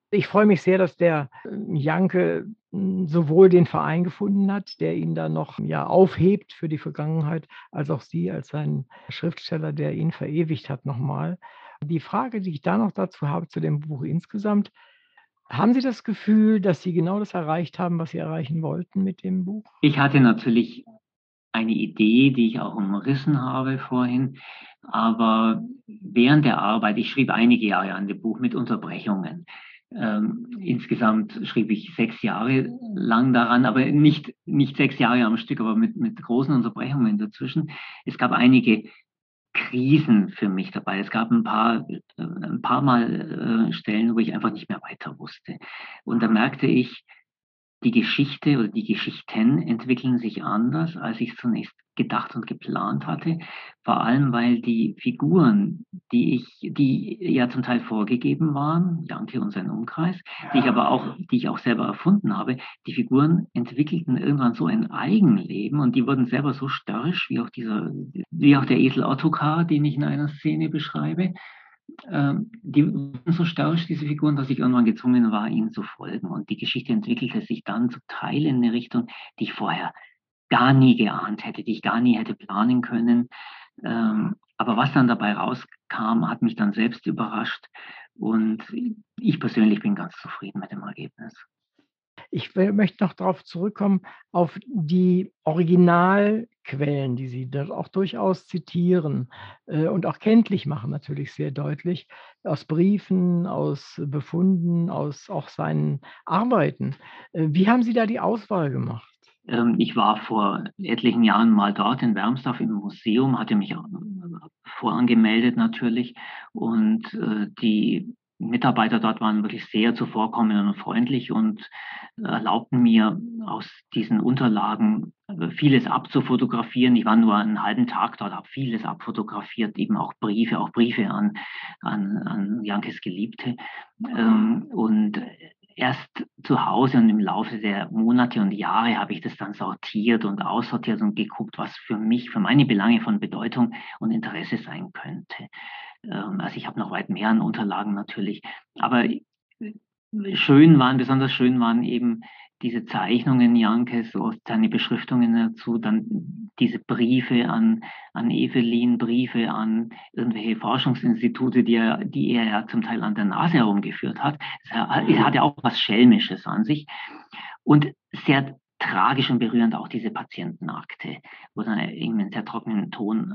Ich freue mich sehr, dass der ähm, Janke hm, sowohl den Verein gefunden hat, der ihn dann noch ja, aufhebt für die Vergangenheit, als auch Sie als sein Schriftsteller, der ihn verewigt hat nochmal. Die Frage, die ich da noch dazu habe, zu dem Buch insgesamt, haben Sie das Gefühl, dass Sie genau das erreicht haben, was Sie erreichen wollten mit dem Buch? Ich hatte natürlich eine Idee, die ich auch umrissen habe vorhin, aber während der Arbeit, ich schrieb einige Jahre an dem Buch mit Unterbrechungen. Ähm, insgesamt schrieb ich sechs Jahre lang daran, aber nicht, nicht sechs Jahre am Stück, aber mit, mit großen Unterbrechungen dazwischen. Es gab einige Krisen für mich dabei. Es gab ein paar, äh, ein paar Mal äh, Stellen, wo ich einfach nicht mehr weiter wusste. Und da merkte ich, die Geschichte oder die Geschichten entwickeln sich anders, als ich zunächst gedacht und geplant hatte. Vor allem, weil die Figuren, die ich, die ja zum Teil vorgegeben waren, Janke und sein Umkreis, die ich aber auch, die ich auch selber erfunden habe, die Figuren entwickelten irgendwann so ein Eigenleben und die wurden selber so störrisch, wie auch dieser, wie auch der Esel Ottokar, den ich in einer Szene beschreibe. Ähm, die waren so störrisch, diese Figuren, dass ich irgendwann gezwungen war, ihnen zu folgen. Und die Geschichte entwickelte sich dann zum Teil in eine Richtung, die ich vorher gar nie geahnt hätte, die ich gar nie hätte planen können. Ähm, aber was dann dabei rauskam, hat mich dann selbst überrascht. Und ich persönlich bin ganz zufrieden mit dem Ergebnis. Ich möchte noch darauf zurückkommen, auf die Originalquellen, die Sie dort auch durchaus zitieren äh, und auch kenntlich machen, natürlich sehr deutlich, aus Briefen, aus Befunden, aus auch seinen Arbeiten. Äh, wie haben Sie da die Auswahl gemacht? Ähm, ich war vor etlichen Jahren mal dort in Wermsdorf im Museum, hatte mich vorangemeldet natürlich und äh, die Mitarbeiter dort waren wirklich sehr zuvorkommend und freundlich und erlaubten mir aus diesen Unterlagen äh, vieles abzufotografieren. Ich war nur einen halben Tag dort, habe vieles abfotografiert, eben auch Briefe, auch Briefe an, an, an Jankes Geliebte. Ähm, und erst zu Hause und im Laufe der Monate und Jahre habe ich das dann sortiert und aussortiert und geguckt, was für mich, für meine Belange von Bedeutung und Interesse sein könnte. Ähm, also ich habe noch weit mehr an Unterlagen natürlich. Aber äh, schön waren, besonders schön waren eben diese Zeichnungen Jankes, so seine Beschriftungen dazu, dann diese Briefe an, an Evelyn, Briefe an irgendwelche Forschungsinstitute, die er, die er ja zum Teil an der Nase herumgeführt hat. Es hat ja auch was Schelmisches an sich. Und sehr tragisch und berührend auch diese Patientenakte, wo dann in sehr trockenen Ton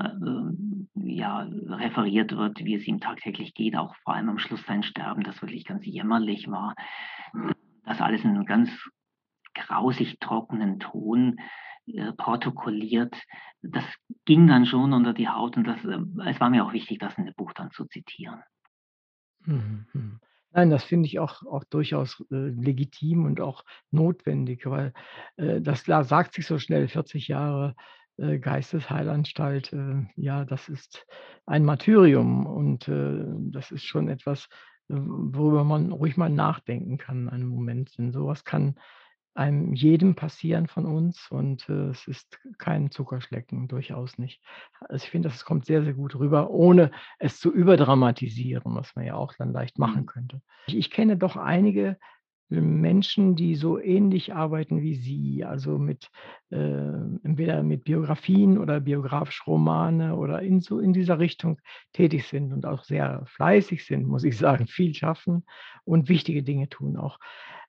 äh, ja, referiert wird, wie es ihm tagtäglich geht, auch vor allem am Schluss sein Sterben, das wirklich ganz jämmerlich war. Das alles in einem ganz grausig trockenen Ton äh, protokolliert. Das ging dann schon unter die Haut und das, äh, es war mir auch wichtig, das in dem Buch dann zu zitieren. Mhm. Nein, das finde ich auch auch durchaus, äh, legitim und auch notwendig, weil, äh, das klar sagt sich so schnell, 40 Jahre, äh, Geistesheilanstalt, äh, ja, das ist ein Martyrium und, äh, das ist schon etwas, äh, worüber man ruhig mal nachdenken kann einen Moment, denn sowas kann einem jedem passieren von uns und, äh, es ist kein Zuckerschlecken, durchaus nicht. Also, ich finde, das kommt sehr, sehr gut rüber, ohne es zu überdramatisieren, was man ja auch dann leicht machen mhm. könnte. Ich ich kenne doch einige Menschen, die so ähnlich arbeiten wie Sie, also mit, äh, entweder mit Biografien oder biografisch Romane oder in so in dieser Richtung tätig sind und auch sehr fleißig sind, muss ich sagen, viel schaffen und wichtige Dinge tun auch.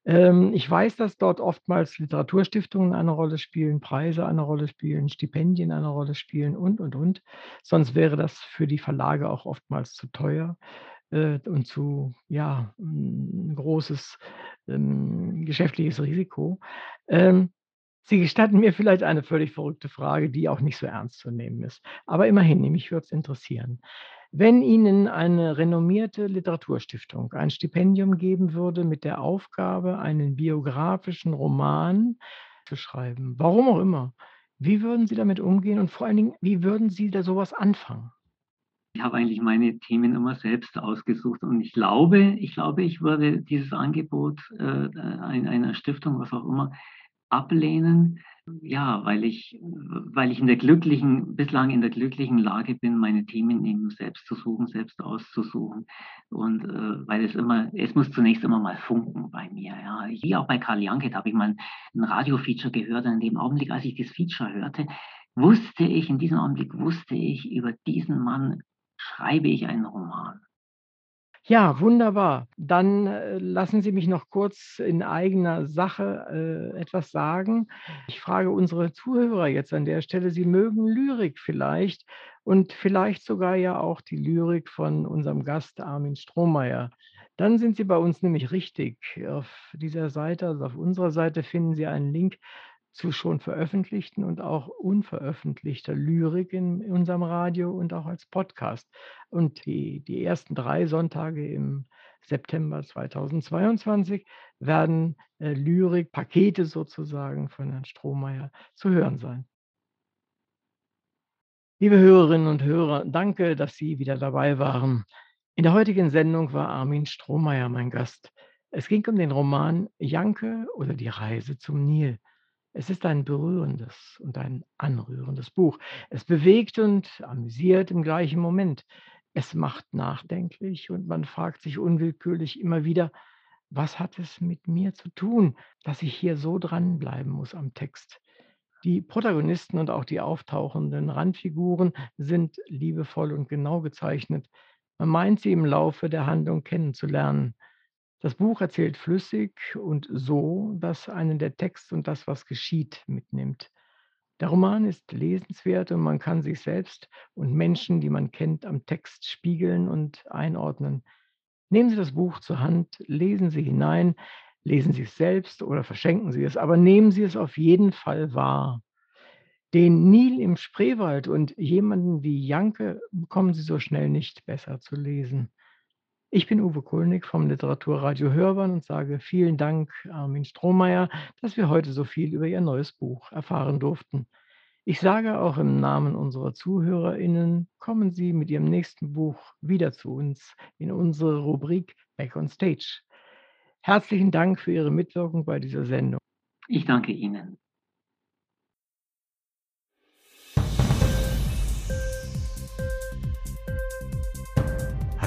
Ähm, ich weiß, dass dort oftmals Literaturstiftungen eine Rolle spielen, Preise eine Rolle spielen, Stipendien eine Rolle spielen und, und, und. Sonst wäre das für die Verlage auch oftmals zu teuer äh, und zu, ja, ein großes ähm, geschäftliches Risiko. Ähm, Sie gestatten mir vielleicht eine völlig verrückte Frage, die auch nicht so ernst zu nehmen ist. Aber immerhin, mich würde es interessieren. Wenn Ihnen eine renommierte Literaturstiftung ein Stipendium geben würde mit der Aufgabe, einen biografischen Roman zu schreiben, warum auch immer, wie würden Sie damit umgehen und vor allen Dingen, wie würden Sie da sowas anfangen? Ich habe eigentlich meine Themen immer selbst ausgesucht und ich glaube, ich glaube, ich würde dieses Angebot äh, einer Stiftung, was auch immer, ablehnen, ja, weil ich, weil ich in der glücklichen, bislang in der glücklichen Lage bin, meine Themen eben selbst zu suchen, selbst auszusuchen. Und äh, weil es immer, es muss zunächst immer mal funken bei mir. Ja. Wie auch bei Karl Janke, da habe ich mal ein Radio-Feature gehört und in dem Augenblick, als ich das Feature hörte, wusste ich, in diesem Augenblick wusste ich, über diesen Mann schreibe ich einen Roman. Ja, wunderbar. Dann, äh, lassen Sie mich noch kurz in eigener Sache, äh, etwas sagen. Ich frage unsere Zuhörer jetzt an der Stelle, Sie mögen Lyrik vielleicht und vielleicht sogar ja auch die Lyrik von unserem Gast Armin Strohmeier. Dann sind Sie bei uns nämlich richtig. Auf dieser Seite, also auf unserer Seite finden Sie einen Link zu schon veröffentlichten und auch unveröffentlichter Lyrik in unserem Radio und auch als Podcast. Und die, die ersten drei Sonntage im September 2022 werden äh, Lyrikpakete sozusagen von Herrn Strohmeier zu hören sein. Liebe Hörerinnen und Hörer, danke, dass Sie wieder dabei waren. In der heutigen Sendung war Armin Strohmeier mein Gast. Es ging um den Roman Janke oder die Reise zum Nil. Es ist ein berührendes und ein anrührendes Buch. Es bewegt und amüsiert im gleichen Moment. Es macht nachdenklich und man fragt sich unwillkürlich immer wieder, was hat es mit mir zu tun, dass ich hier so dranbleiben muss am Text? Die Protagonisten und auch die auftauchenden Randfiguren sind liebevoll und genau gezeichnet. Man meint sie im Laufe der Handlung kennenzulernen. Das Buch erzählt flüssig und so, dass einen der Text und das, was geschieht, mitnimmt. Der Roman ist lesenswert und man kann sich selbst und Menschen, die man kennt, am Text spiegeln und einordnen. Nehmen Sie das Buch zur Hand, lesen Sie hinein, lesen Sie es selbst oder verschenken Sie es, aber nehmen Sie es auf jeden Fall wahr. Den Nil im Spreewald und jemanden wie Janke bekommen Sie so schnell nicht besser zu lesen. Ich bin Uwe Kulnig vom Literaturradio Hörbahn und sage vielen Dank, Armin Strohmeier, dass wir heute so viel über Ihr neues Buch erfahren durften. Ich sage auch im Namen unserer ZuhörerInnen, kommen Sie mit Ihrem nächsten Buch wieder zu uns in unsere Rubrik Back on Stage. Herzlichen Dank für Ihre Mitwirkung bei dieser Sendung. Ich danke Ihnen.